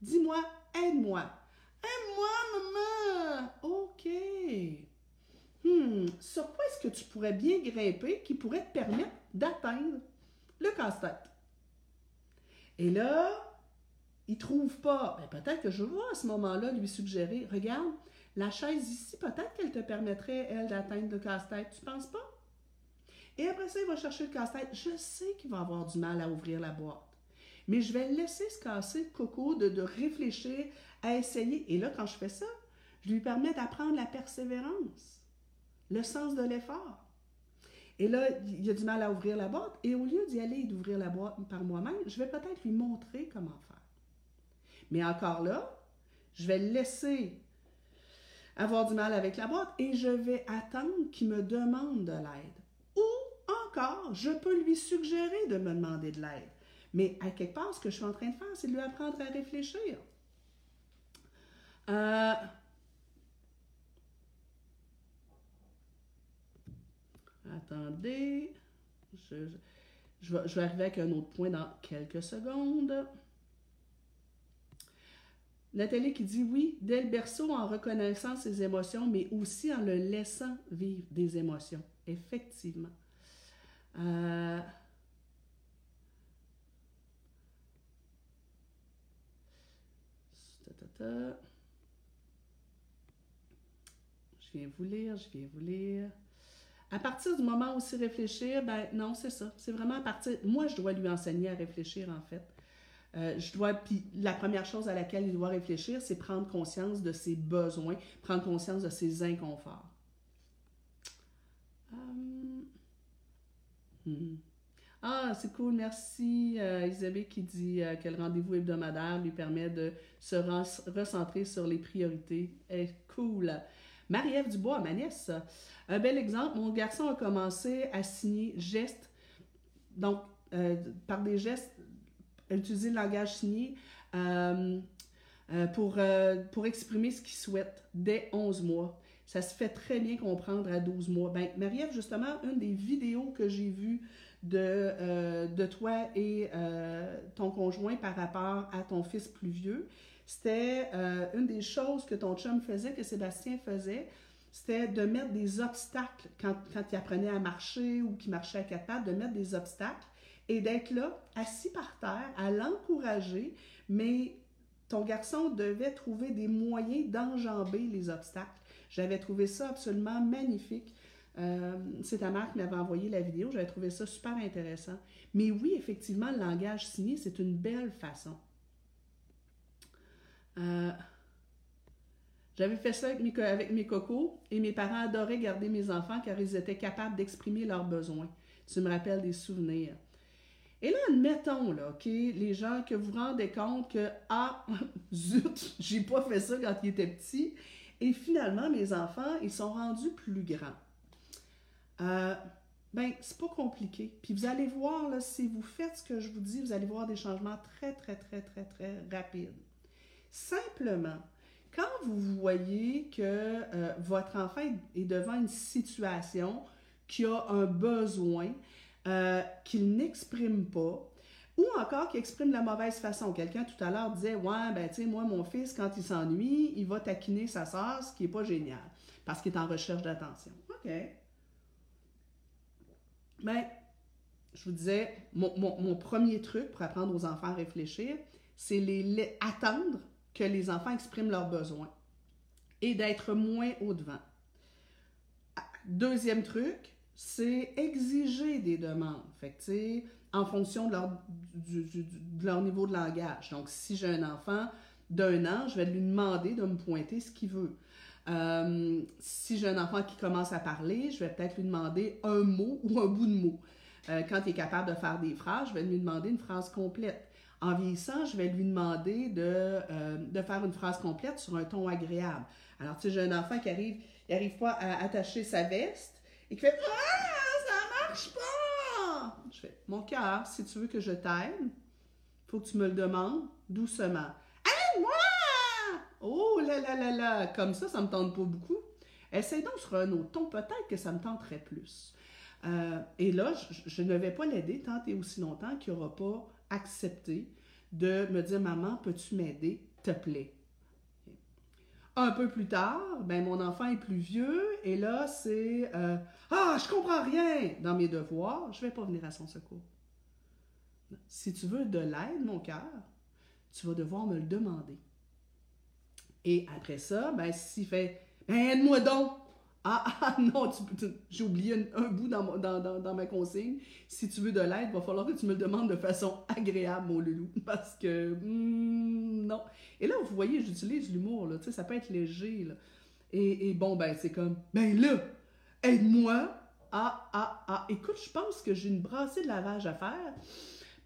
Dis-moi, aide-moi. Aide-moi, maman. Ok. Hmm, sur quoi est-ce que tu pourrais bien grimper qui pourrait te permettre d'atteindre le casse-tête? Et là, il trouve pas, ben, peut-être que je vais à ce moment-là lui suggérer, regarde, la chaise ici, peut-être qu'elle te permettrait, elle, d'atteindre le casse-tête. Tu penses pas? Et après ça, il va chercher le casse-tête. Je sais qu'il va avoir du mal à ouvrir la boîte. Mais je vais laisser se casser coco de, de réfléchir, à essayer. Et là, quand je fais ça, je lui permets d'apprendre la persévérance, le sens de l'effort. Et là, il a du mal à ouvrir la boîte. Et au lieu d'y aller et d'ouvrir la boîte par moi-même, je vais peut-être lui montrer comment faire. Mais encore là, je vais laisser avoir du mal avec la boîte et je vais attendre qu'il me demande de l'aide. Ou encore, je peux lui suggérer de me demander de l'aide. Mais à quelque part, ce que je suis en train de faire, c'est de lui apprendre à réfléchir. Euh, attendez, je, vais, je vais arriver avec un autre point dans quelques secondes. Nathalie qui dit oui, dès le berceau en reconnaissant ses émotions, mais aussi en le laissant vivre des émotions. Effectivement. Euh, je viens vous lire, je viens vous lire. À partir du moment où c'est réfléchir, ben non, c'est ça. C'est vraiment à partir. Moi, je dois lui enseigner à réfléchir, en fait. Euh, je dois, puis la première chose à laquelle il doit réfléchir, c'est prendre conscience de ses besoins, prendre conscience de ses inconforts. Euh, hmm. Ah, c'est cool, merci euh, Isabelle qui dit que le rendez-vous hebdomadaire lui permet de se recentrer sur les priorités. Eh, cool. Marie-Ève Dubois, ma nièce. Un bel exemple, mon garçon a commencé à signer gestes, donc euh, par des gestes, utiliser le langage signé euh, euh, pour, exprimer ce qu'il souhaite dès 11 mois. Ça se fait très bien comprendre à 12 mois. Ben, Marie-Ève, justement, une des vidéos que j'ai vues de, de toi et ton conjoint par rapport à ton fils plus vieux, c'était une des choses que ton chum faisait, que Sébastien faisait, c'était de mettre des obstacles quand, quand il apprenait à marcher ou qu'il marchait à quatre pattes, de mettre des obstacles et d'être là, assis par terre, à l'encourager, mais ton garçon devait trouver des moyens d'enjamber les obstacles. J'avais trouvé ça absolument magnifique. Euh, c'est ta mère qui m'avait envoyé la vidéo, j'avais trouvé ça super intéressant. Mais oui, effectivement, le langage signé, c'est une belle façon. Euh, j'avais fait ça avec mes, cocos et mes parents adoraient garder mes enfants car ils étaient capables d'exprimer leurs besoins. Tu me rappelles des souvenirs. Et là, admettons, là, OK, les gens que vous rendez compte que, ah, zut, j'ai pas fait ça quand ils étaient petits. Et finalement, mes enfants, ils sont rendus plus grands. Euh, ben, c'est pas compliqué. Puis vous allez voir, là, si vous faites ce que je vous dis, vous allez voir des changements très, très, très, très, très rapides. Simplement, quand vous voyez que euh, votre enfant est devant une situation qui a un besoin euh, qu'il n'exprime pas, ou encore qu'il exprime de la mauvaise façon. Quelqu'un tout à l'heure disait Ouais, ben, tu sais, moi, mon fils, quand il s'ennuie, il va taquiner sa soeur, ce qui n'est pas génial, parce qu'il est en recherche d'attention. OK. Ben, je vous disais, mon, premier truc pour apprendre aux enfants à réfléchir, c'est les attendre que les enfants expriment leurs besoins et d'être moins au-devant. Deuxième truc, c'est exiger des demandes. Fait en fonction de leur, de leur niveau de langage. Donc, si j'ai un enfant d'un an, je vais lui demander de me pointer ce qu'il veut. Euh, si j'ai un enfant qui commence à parler, je vais peut-être lui demander un mot ou un bout de mot. Euh, quand il est capable de faire des phrases, je vais lui demander une phrase complète. En vieillissant, je vais lui demander de, euh, de faire une phrase complète sur un ton agréable. Alors, tu sais, j'ai un enfant qui arrive, il n'arrive pas à attacher sa veste et qui fait Ah, ça marche pas! Je fais Mon cœur, si tu veux que je t'aide, faut que tu me le demandes doucement. Aide-moi! Oh là là là là! Comme ça, ça me tente pas beaucoup. Essaye donc sur un autre ton, peut-être que ça me tenterait plus. Euh, et là, je, ne vais pas l'aider tant et aussi longtemps qu'il n'aura pas accepter de me dire Maman, peux-tu m'aider, te plaît? Un peu plus tard, ben mon enfant est plus vieux et là c'est euh, Ah, je comprends rien dans mes devoirs, je vais pas venir à son secours. Si tu veux de l'aide, mon cœur, tu vas devoir me le demander. Et après ça, ben s'il fait ben, aide-moi donc, ah, ah non, j'ai oublié un, bout dans, ma consigne. Si tu veux de l'aide, il va falloir que tu me le demandes de façon agréable, mon loulou. Parce que, hmm, non. Et là, vous voyez, j'utilise l'humour, là. Tu sais, ça peut être léger, et bon, ben, c'est comme, ben là, aide-moi. Ah, ah, ah. Écoute, je pense que j'ai une brassée de lavage à faire.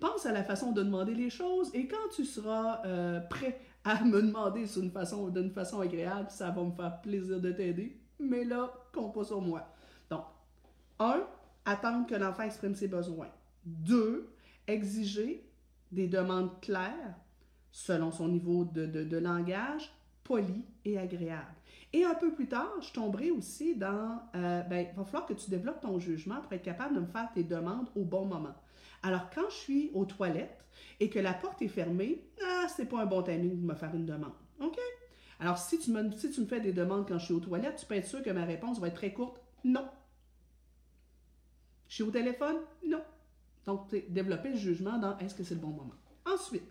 Pense à la façon de demander les choses et quand tu seras euh, prêt à me demander d'une façon, façon agréable, ça va me faire plaisir de t'aider mais là, compte pas sur moi. Donc, un, attendre que l'enfant exprime ses besoins. Deux, exiger des demandes claires selon son niveau de, langage, poli et agréable. Et un peu plus tard, je tomberai aussi dans, euh, ben, il va falloir que tu développes ton jugement pour être capable de me faire tes demandes au bon moment. Alors, quand je suis aux toilettes et que la porte est fermée, ah, c'est pas un bon timing de me faire une demande. OK? Alors, si tu, me, fais des demandes quand je suis aux toilettes, tu peux être sûr que ma réponse va être très courte. Non. Je suis au téléphone? Non. Donc, développer le jugement dans est-ce que c'est le bon moment. Ensuite,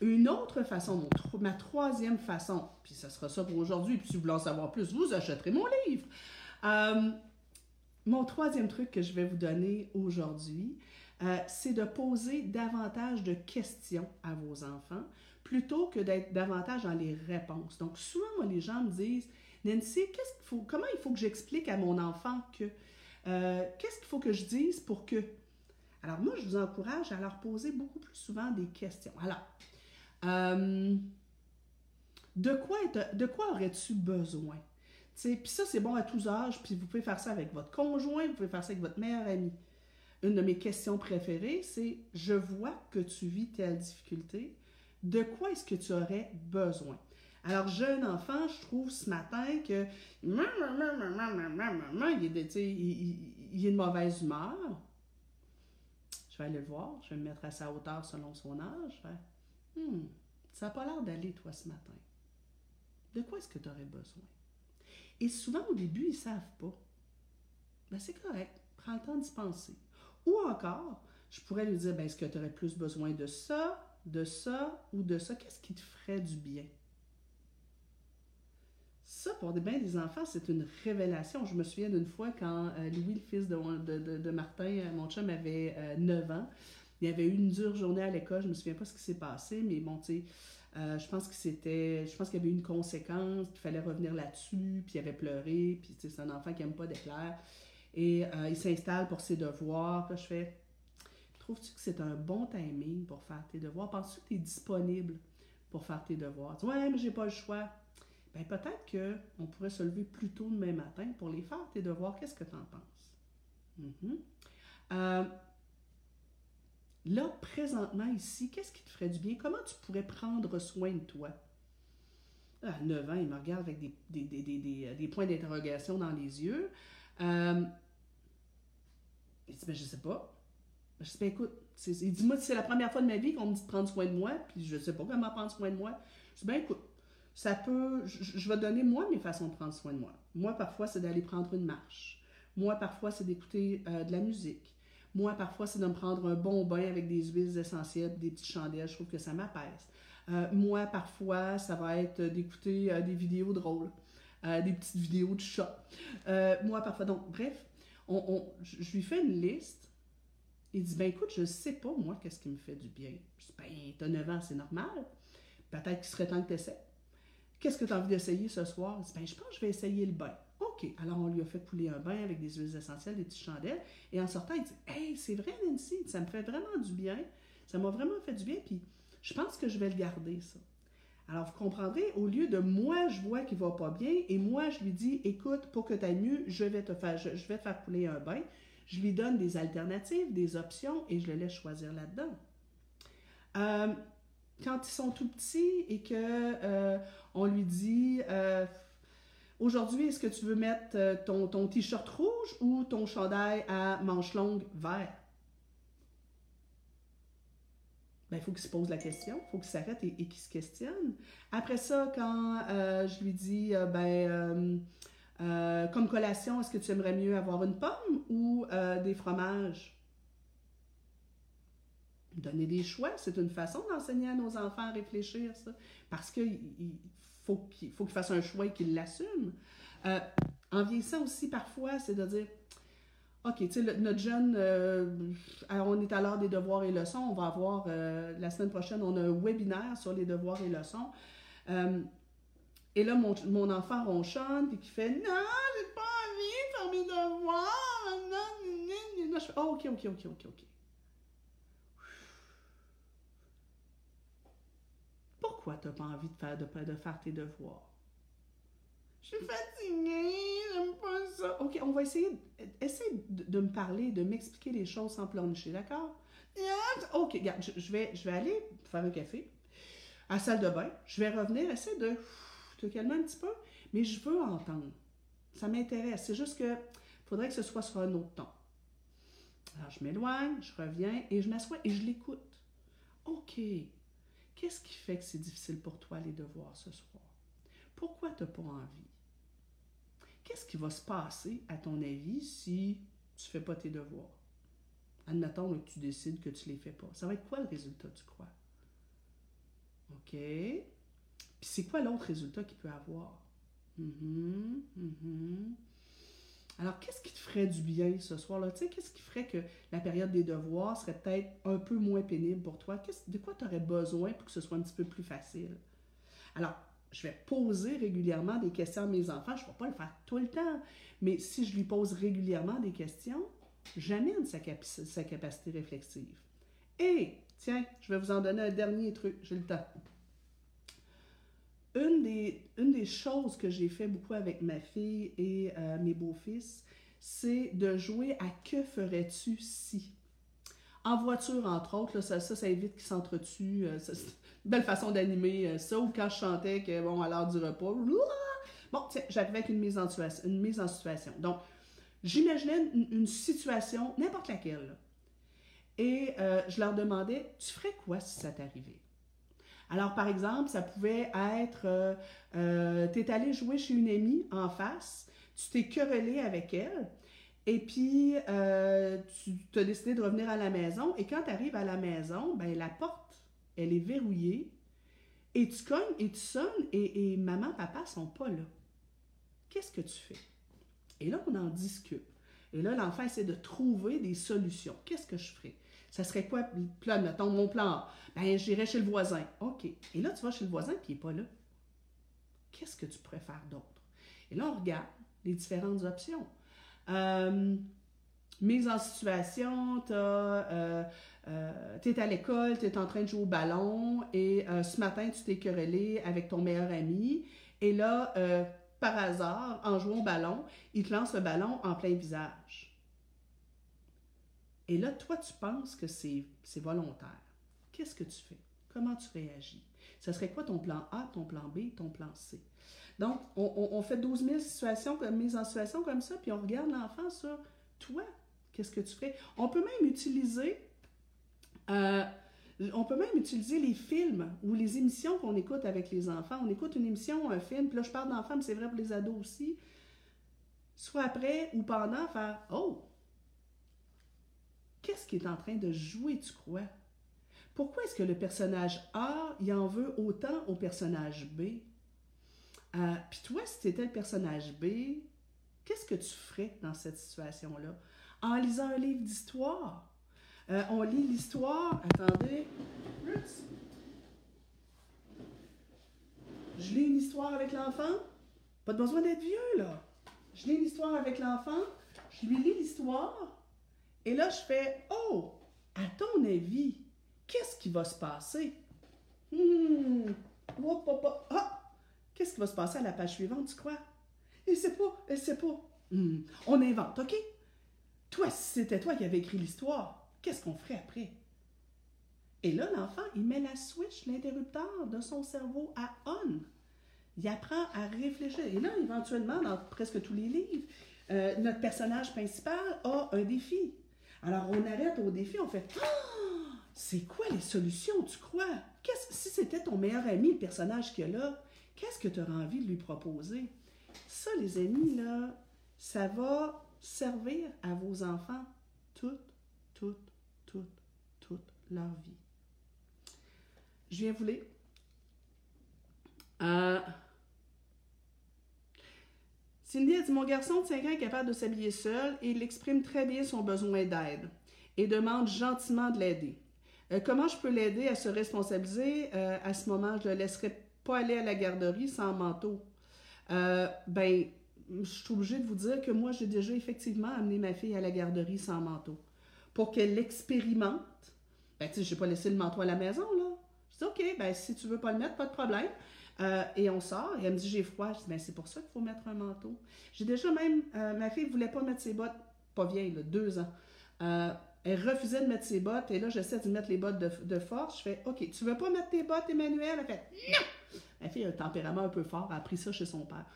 une autre façon, ma troisième façon, puis ça sera ça pour aujourd'hui, puis si vous voulez en savoir plus, vous achèterez mon livre. Euh, mon troisième truc que je vais vous donner aujourd'hui, euh, c'est de poser davantage de questions à vos enfants plutôt que d'être davantage dans les réponses. Donc, souvent, moi, les gens me disent, Nancy, qu'est-ce qu'il faut, comment il faut que j'explique à mon enfant que, euh, qu'est-ce qu'il faut que je dise pour que? Alors, moi, je vous encourage à leur poser beaucoup plus souvent des questions. Alors, euh, De quoi, de quoi aurais-tu besoin? Puis ça, c'est bon à tous âges, puis vous pouvez faire ça avec votre conjoint, vous pouvez faire ça avec votre meilleur ami. Une de mes questions préférées, c'est Je vois que tu vis telle difficulté. De quoi est-ce que tu aurais besoin? Alors, jeune enfant, je trouve ce matin que il est, de mauvaise humeur. Je vais aller le voir, je vais me mettre à sa hauteur selon son âge. Hmm, ça n'a pas l'air d'aller, toi, ce matin. De quoi est-ce que tu aurais besoin? Et souvent, au début, ils ne savent pas. Ben, c'est correct. Prends le temps d'y penser. Ou encore, je pourrais lui dire, ben, est-ce que tu aurais plus besoin de ça, de ça ou de ça? Qu'est-ce qui te ferait du bien? Ça, pour des, bien des enfants, c'est une révélation. Je me souviens d'une fois quand euh, Louis, le fils de, de, Martin, euh, mon chum, avait 9 euh, ans. Il avait eu une dure journée à l'école. Je me souviens pas ce qui s'est passé, mais bon, tu sais, euh, je pense que c'était. Je pense qu'il y avait eu une conséquence, qu'il fallait revenir là-dessus, puis il avait pleuré, puis c'est un enfant qui n'aime pas d'éclairs. Et euh, il s'installe pour ses devoirs. Puis je fais Trouves-tu que c'est un bon timing pour faire tes devoirs? Penses-tu que tu es disponible pour faire tes devoirs? Dis, Ouais, mais j'ai pas le choix. Ben peut-être qu'on pourrait se lever plus tôt demain matin pour les faire, tes devoirs. Qu'est-ce que tu en penses? Mm-hmm. euh, Là, présentement, ici, qu'est-ce qui te ferait du bien? Comment tu pourrais prendre soin de toi? À 9 ans, il me regarde avec des, des, des, points d'interrogation dans les yeux. Euh, il dit, ben, je sais pas. Je dis, ben, écoute, il dit, c'est la première fois de ma vie qu'on me dit de prendre soin de moi, puis je sais pas comment prendre soin de moi. Je dis, ben, écoute, ça peut, je, vais donner moi mes façons de prendre soin de moi. Moi, parfois, c'est d'aller prendre une marche. Moi, parfois, c'est d'écouter euh, de la musique. Moi, parfois, c'est de me prendre un bon bain avec des huiles essentielles, des petites chandelles. Je trouve que ça m'apaise. Euh, moi, parfois, ça va être d'écouter euh, des vidéos drôles, euh, des petites vidéos de chats. moi, parfois, donc, bref, on, je lui fais une liste. Il dit, ben écoute, je sais pas, moi, qu'est-ce qui me fait du bien. Je dis, ben, t'as 9 ans, c'est normal. Peut-être qu'il serait temps que tu essaies. Qu'est-ce que tu as envie d'essayer ce soir? Il dit, ben, je pense que je vais essayer le bain. OK. Alors, on lui a fait couler un bain avec des huiles essentielles, des petites chandelles. Et en sortant, il dit Hey, c'est vrai, Nancy, ça me fait vraiment du bien. Ça m'a vraiment fait du bien. Puis, je pense que je vais le garder, ça. Alors, vous comprendrez, au lieu de moi, je vois qu'il va pas bien, et moi, je lui dis Écoute, pour que tu ailles mieux, je vais, te faire, je, faire couler un bain. Je lui donne des alternatives, des options, et je le laisse choisir là-dedans. Euh, quand ils sont tout petits et que euh, on lui dit euh, Aujourd'hui, est-ce que tu veux mettre ton, ton t-shirt rouge ou ton chandail à manches longues vert? Ben, il faut qu'il se pose la question, il faut qu'il s'arrête et, qu'il se questionne. Après ça, quand euh, je lui dis, euh, ben, comme collation, est-ce que tu aimerais mieux avoir une pomme ou des fromages? Donner des choix, c'est une façon d'enseigner à nos enfants à réfléchir, ça. Parce faut qu'il faut qu'il fasse un choix et qu'il l'assume. Euh, en vieillissant aussi, parfois, c'est de dire OK, tu sais, notre jeune, euh, on est à l'heure des devoirs et leçons. On va avoir, euh, la semaine prochaine, on a un webinaire sur les devoirs et leçons. et là, mon, mon, enfant ronchonne, puis qui fait Non, j'ai pas envie de faire mes devoirs. Non, non, non. Je fais oh, OK, OK, OK, OK, OK. pourquoi tu n'as pas envie de faire, de faire tes devoirs? Je suis fatiguée, j'aime pas ça. OK, on va essayer, essayer de, me parler, de m'expliquer les choses sans plancher, d'accord? OK, regarde, je, vais, je vais aller faire un café à la salle de bain. Je vais revenir, essayer de te calmer un petit peu, mais je veux entendre. Ça m'intéresse. C'est juste que faudrait que ce soit sur un autre ton. Alors, je m'éloigne, je reviens et je m'assois et je l'écoute. OK, Qu'est-ce qui fait que c'est difficile pour toi les devoirs ce soir? Pourquoi tu n'as pas envie? Qu'est-ce qui va se passer, à ton avis, si tu fais pas tes devoirs? Admettons que tu décides que tu les fais pas. Ça va être quoi le résultat, tu crois? OK? Puis c'est quoi l'autre résultat qu'il peut avoir? Mm alors, qu'est-ce qui te ferait du bien ce soir-là? Tu sais, qu'est-ce qui ferait que la période des devoirs serait peut-être un peu moins pénible pour toi? De quoi tu aurais besoin pour que ce soit un petit peu plus facile? Alors, je vais poser régulièrement des questions à mes enfants. Je ne vais pas le faire tout le temps, mais si je lui pose régulièrement des questions, j'amène sa, capacité réflexive. Et, tiens, je vais vous en donner un dernier truc, j'ai le temps. une des, choses que j'ai fait beaucoup avec ma fille et euh, mes beaux-fils, c'est de jouer à que ferais-tu si? En voiture, entre autres, là, ça, ça, ça, évite qu'ils s'entretuent. Euh, belle façon d'animer euh, ça. Ou quand je chantais que, bon, à l'heure du repas, bon, tiens, j'arrivais avec une mise en, une mise en situation. Donc, j'imaginais une, situation, n'importe laquelle, et euh, je leur demandais, tu ferais quoi si ça t'arrivait? Alors, par exemple, ça pouvait être, euh, tu es allé jouer chez une amie en face, tu t'es querellé avec elle, et puis tu as décidé de revenir à la maison, et quand tu arrives à la maison, ben, la porte, elle est verrouillée, et tu cognes et tu sonnes, et, maman, papa sont pas là. Qu'est-ce que tu fais? Et là, on en discute. Et là, l'enfant essaie de trouver des solutions. Qu'est-ce que je ferais? Ça serait quoi, plan, mettons, mon plan Ben, j'irais chez le voisin. OK. Et là, tu vas chez le voisin, puis il n'est pas là. Qu'est-ce que tu pourrais faire d'autre? Et là, on regarde les différentes options. Euh, mise en situation, tu euh, euh, es à l'école, tu es en train de jouer au ballon, et euh, ce matin, tu t'es querellé avec ton meilleur ami, et là, euh, par hasard, en jouant au ballon, il te lance le ballon en plein visage. Et là, toi, tu penses que c'est volontaire. Qu'est-ce que tu fais? Comment tu réagis? Ce serait quoi ton plan A, ton plan B, ton plan C? Donc, on, on, on fait 12 000 situations, mises en situation comme ça, puis on regarde l'enfant sur toi. Qu'est-ce que tu fais? On peut même utiliser, euh, on peut même utiliser les films ou les émissions qu'on écoute avec les enfants. On écoute une émission, un film, puis là, je parle d'enfants, mais c'est vrai pour les ados aussi. Soit après ou pendant, faire Oh, qu'est-ce qui est en train de jouer, tu crois? Pourquoi est-ce que le personnage A, il en veut autant au personnage B? Euh, Puis toi, si tu étais le personnage B, qu'est-ce que tu ferais dans cette situation-là? En lisant un livre d'histoire. Euh, on lit l'histoire. Attendez. Je lis une histoire avec l'enfant. Pas besoin d'être vieux, là. Je lis l'histoire avec l'enfant. Je lui lis l'histoire. Et là, je fais Oh, à ton avis, qu'est-ce qui va se passer? Hmm. Hop. Ah! Qu'est-ce qui va se passer à la page suivante, tu crois? Elle sait pas, elle sait pas. Hmm. On invente, OK? Toi, si c'était toi qui avais écrit l'histoire, qu'est-ce qu'on ferait après? Et là, l'enfant, il met la switch, l'interrupteur de son cerveau à on. Il apprend à réfléchir. Et là, éventuellement, dans presque tous les livres, euh, notre personnage principal a un défi. Alors, on arrête au défi, on fait oh, C'est quoi les solutions, tu crois? Si c'était ton meilleur ami, le personnage qu'il y a là, qu'est-ce que tu auras envie de lui proposer? Ça, les amis, là, ça va servir à vos enfants toute, toute leur vie. Je viens vous lire. Euh, Cindy a dit Mon garçon de 5 ans est capable de s'habiller seul et il exprime très bien son besoin d'aide et demande gentiment de l'aider. Euh, comment je peux l'aider à se responsabiliser? Euh, À ce moment, je ne le laisserai pas aller à la garderie sans manteau. Ben, je suis obligée de vous dire que moi, j'ai déjà effectivement amené ma fille à la garderie sans manteau pour qu'elle l'expérimente. Ben, tu sais, je n'ai pas laissé le manteau à la maison, là. Je dis, OK, ben, si tu veux pas le mettre, pas de problème. Euh, et on sort, et elle me dit j'ai froid. Je dis ben, c'est pour ça qu'il faut mettre un manteau. J'ai déjà même, euh, ma fille ne voulait pas mettre ses bottes, pas vieille, là, deux ans. Euh, elle refusait de mettre ses bottes, et là j'essaie de mettre les bottes de, de, force. Je fais OK, tu veux pas mettre tes bottes, Emmanuel? Elle fait Non Ma fille a un tempérament un peu fort, elle a appris ça chez son père.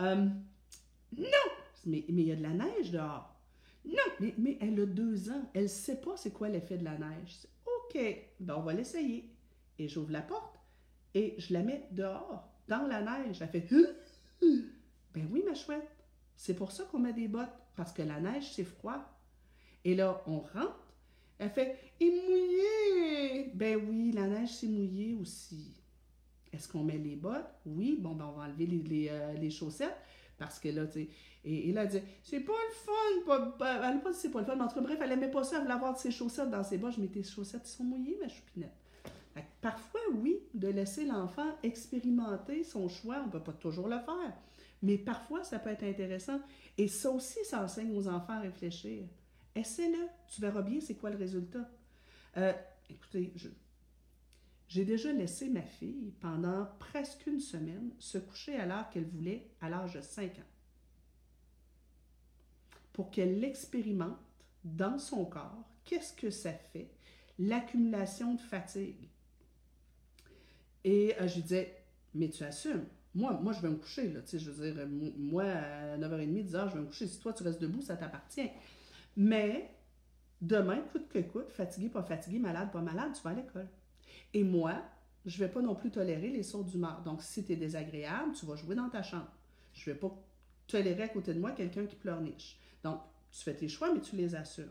non mais il y a de la neige dehors. Non, mais, elle a deux ans. Elle ne sait pas c'est quoi l'effet de la neige. OK, ben on va l'essayer. Et j'ouvre la porte et je la mets dehors, dans la neige. Elle fait Ben oui, ma chouette. C'est pour ça qu'on met des bottes, parce que la neige, c'est froid. Et là, on rentre. Elle fait Il est mouillé. Ben oui, la neige, c'est mouillé aussi. Est-ce qu'on met les bottes? Oui, bon, ben on va enlever les, euh, les chaussettes. Parce que là, tu sais. Et, et, là, elle dit C'est pas le fun. Pas, elle n'a pas dit c'est pas le fun. Mais en tout cas, bref, elle n'aimait pas ça. Elle voulait avoir ses chaussettes dans ses bottes. Mets tes chaussettes, sont mouillées, ma choupinette. Parfois, oui, de laisser l'enfant expérimenter son choix, on ne peut pas toujours le faire, mais parfois, ça peut être intéressant. Et ça aussi, ça enseigne aux enfants à réfléchir. Essaie-le, tu verras bien c'est quoi le résultat. Euh, écoutez, je, j'ai déjà laissé ma fille pendant presque une semaine se coucher à l'heure qu'elle voulait à l'âge de 5 ans pour qu'elle l'expérimente dans son corps, qu'est-ce que ça fait, l'accumulation de fatigue. Et euh, je lui disais, mais tu assumes. Moi, moi, je vais me coucher, là, tu sais, je veux dire, moi, à 9h30, 10h, je vais me coucher. Si toi, tu restes debout, ça t'appartient. Mais, demain, coûte que coûte, fatigué, pas fatigué, malade, pas malade, tu vas à l'école. Et moi, je ne vais pas non plus tolérer les sauts d'humeur. Donc, si tu es désagréable, tu vas jouer dans ta chambre. Je ne vais pas tolérer à côté de moi quelqu'un qui pleurniche. Donc, tu fais tes choix, mais tu les assumes.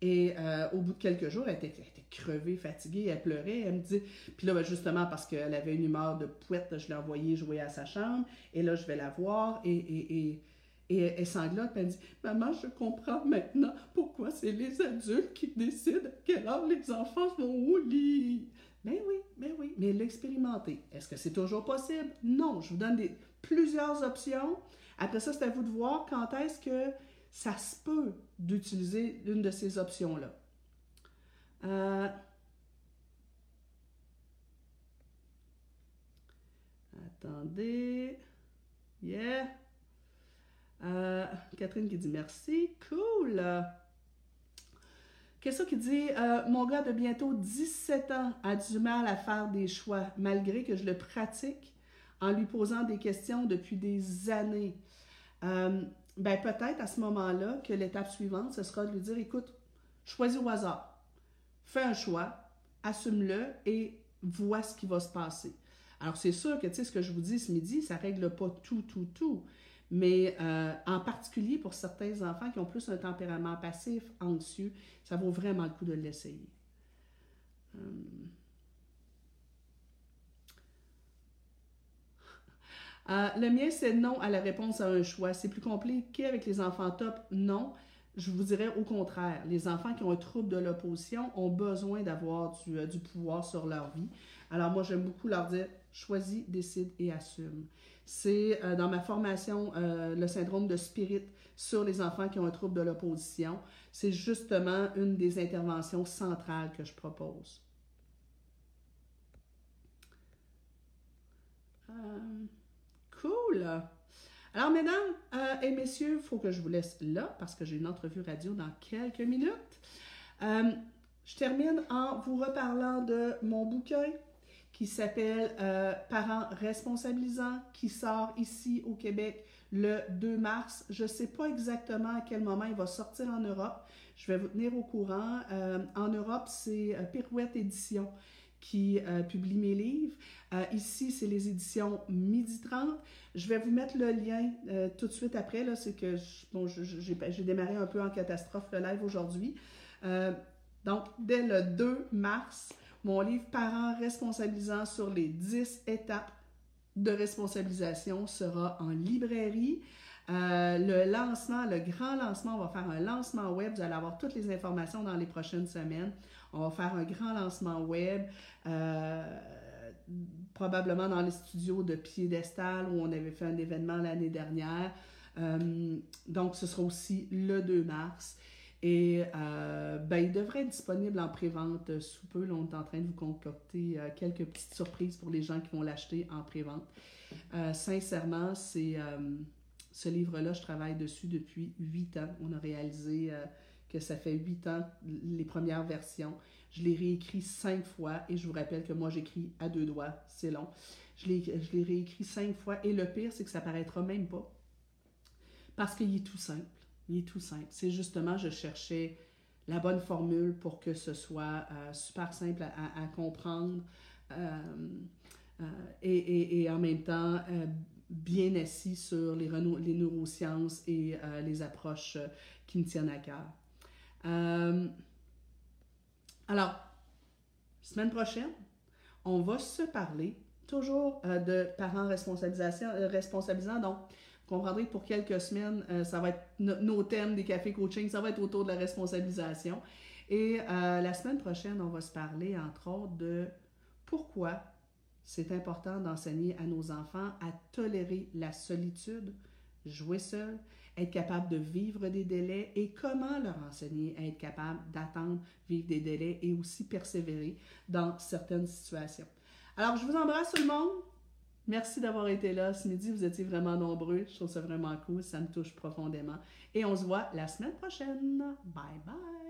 Et euh, au bout de quelques jours, elle était, crevée, fatiguée, elle pleurait. Elle me dit, puis là, ben, justement, parce qu'elle avait une humeur de pouette, je l'ai envoyée jouer à sa chambre. Et là, je vais la voir et, et, et, et elle sanglote, puis elle dit Maman, je comprends maintenant pourquoi c'est les adultes qui décident à quelle heure les enfants vont au lit. Mais oui, mais oui, mais l'expérimenter. Est-ce que c'est toujours possible? Non, je vous donne plusieurs options. Après ça, c'est à vous de voir quand est-ce que ça se peut d'utiliser une de ces options-là. Euh, attendez. Yeah. Euh, Catherine qui dit merci. Cool. Qu'est-ce qui dit euh, Mon gars de bientôt 17 ans a du mal à faire des choix, malgré que je le pratique en lui posant des questions depuis des années. Euh, ben peut-être à ce moment-là que l'étape suivante, ce sera de lui dire, écoute, choisis au hasard, fais un choix, assume-le et vois ce qui va se passer. Alors c'est sûr que, tu sais, ce que je vous dis ce midi, ça règle pas tout, tout, tout. Mais euh, en particulier pour certains enfants qui ont plus un tempérament passif, anxieux, ça vaut vraiment le coup de l'essayer. Hum. Euh, le mien, c'est non à la réponse à un choix. C'est plus compliqué avec les enfants top, non. Je vous dirais au contraire, les enfants qui ont un trouble de l'opposition ont besoin d'avoir du, euh, pouvoir sur leur vie. Alors moi, j'aime beaucoup leur dire, choisis, décide et assume. C'est euh, dans ma formation, le syndrome de spirit sur les enfants qui ont un trouble de l'opposition. C'est justement une des interventions centrales que je propose. Cool. Alors, mesdames euh, et messieurs, il faut que je vous laisse là parce que j'ai une entrevue radio dans quelques minutes. Euh, je termine en vous reparlant de mon bouquin qui s'appelle euh, Parents responsabilisants, qui sort ici au Québec le 2 mars. Je ne sais pas exactement à quel moment il va sortir en Europe. Je vais vous tenir au courant. en Europe, c'est Pirouette Édition qui euh, publie mes livres. Euh, ici, c'est les éditions Midi 30. Je vais vous mettre le lien euh, tout de suite après. Là, c'est que bon, j'ai démarré un peu en catastrophe le live aujourd'hui. donc, dès le 2 mars, mon livre Parents responsabilisants sur les 10 étapes de responsabilisation sera en librairie. le lancement, le grand lancement, on va faire un lancement web. Vous allez avoir toutes les informations dans les prochaines semaines. On va faire un grand lancement web, euh, probablement dans les studios de Piédestal où on avait fait un événement l'année dernière. Euh, donc, ce sera aussi le 2 mars. Et euh, ben, il devrait être disponible en pré-vente sous peu. Là, on est en train de vous concocter quelques petites surprises pour les gens qui vont l'acheter en pré-vente. sincèrement, c'est ce livre-là, je travaille dessus depuis huit ans. On a réalisé que ça fait huit ans, les premières versions. Je l'ai réécrit cinq fois et je vous rappelle que moi j'écris à deux doigts, c'est long. Je l'ai réécrit cinq fois et le pire, c'est que ça paraîtra même pas. Parce qu'il est tout simple. Il est tout simple. C'est justement, je cherchais la bonne formule pour que ce soit euh, super simple à, comprendre euh, euh, et, en même temps bien assis sur les, neurosciences et les approches qui me tiennent à cœur. Alors, semaine prochaine, on va se parler toujours de parents responsabilisants. Donc, comprendrez que pour quelques semaines, ça va être nos thèmes des cafés coaching, ça va être autour de la responsabilisation. Et la semaine prochaine, on va se parler, entre autres, de pourquoi c'est important d'enseigner à nos enfants à tolérer la solitude, jouer seul, être capable de vivre des délais et comment leur enseigner à être capable d'attendre, vivre des délais et aussi persévérer dans certaines situations. Alors, je vous embrasse tout le monde. Merci d'avoir été là ce midi. Vous étiez vraiment nombreux. Je trouve ça vraiment cool. Ça me touche profondément. Et on se voit la semaine prochaine. Bye bye.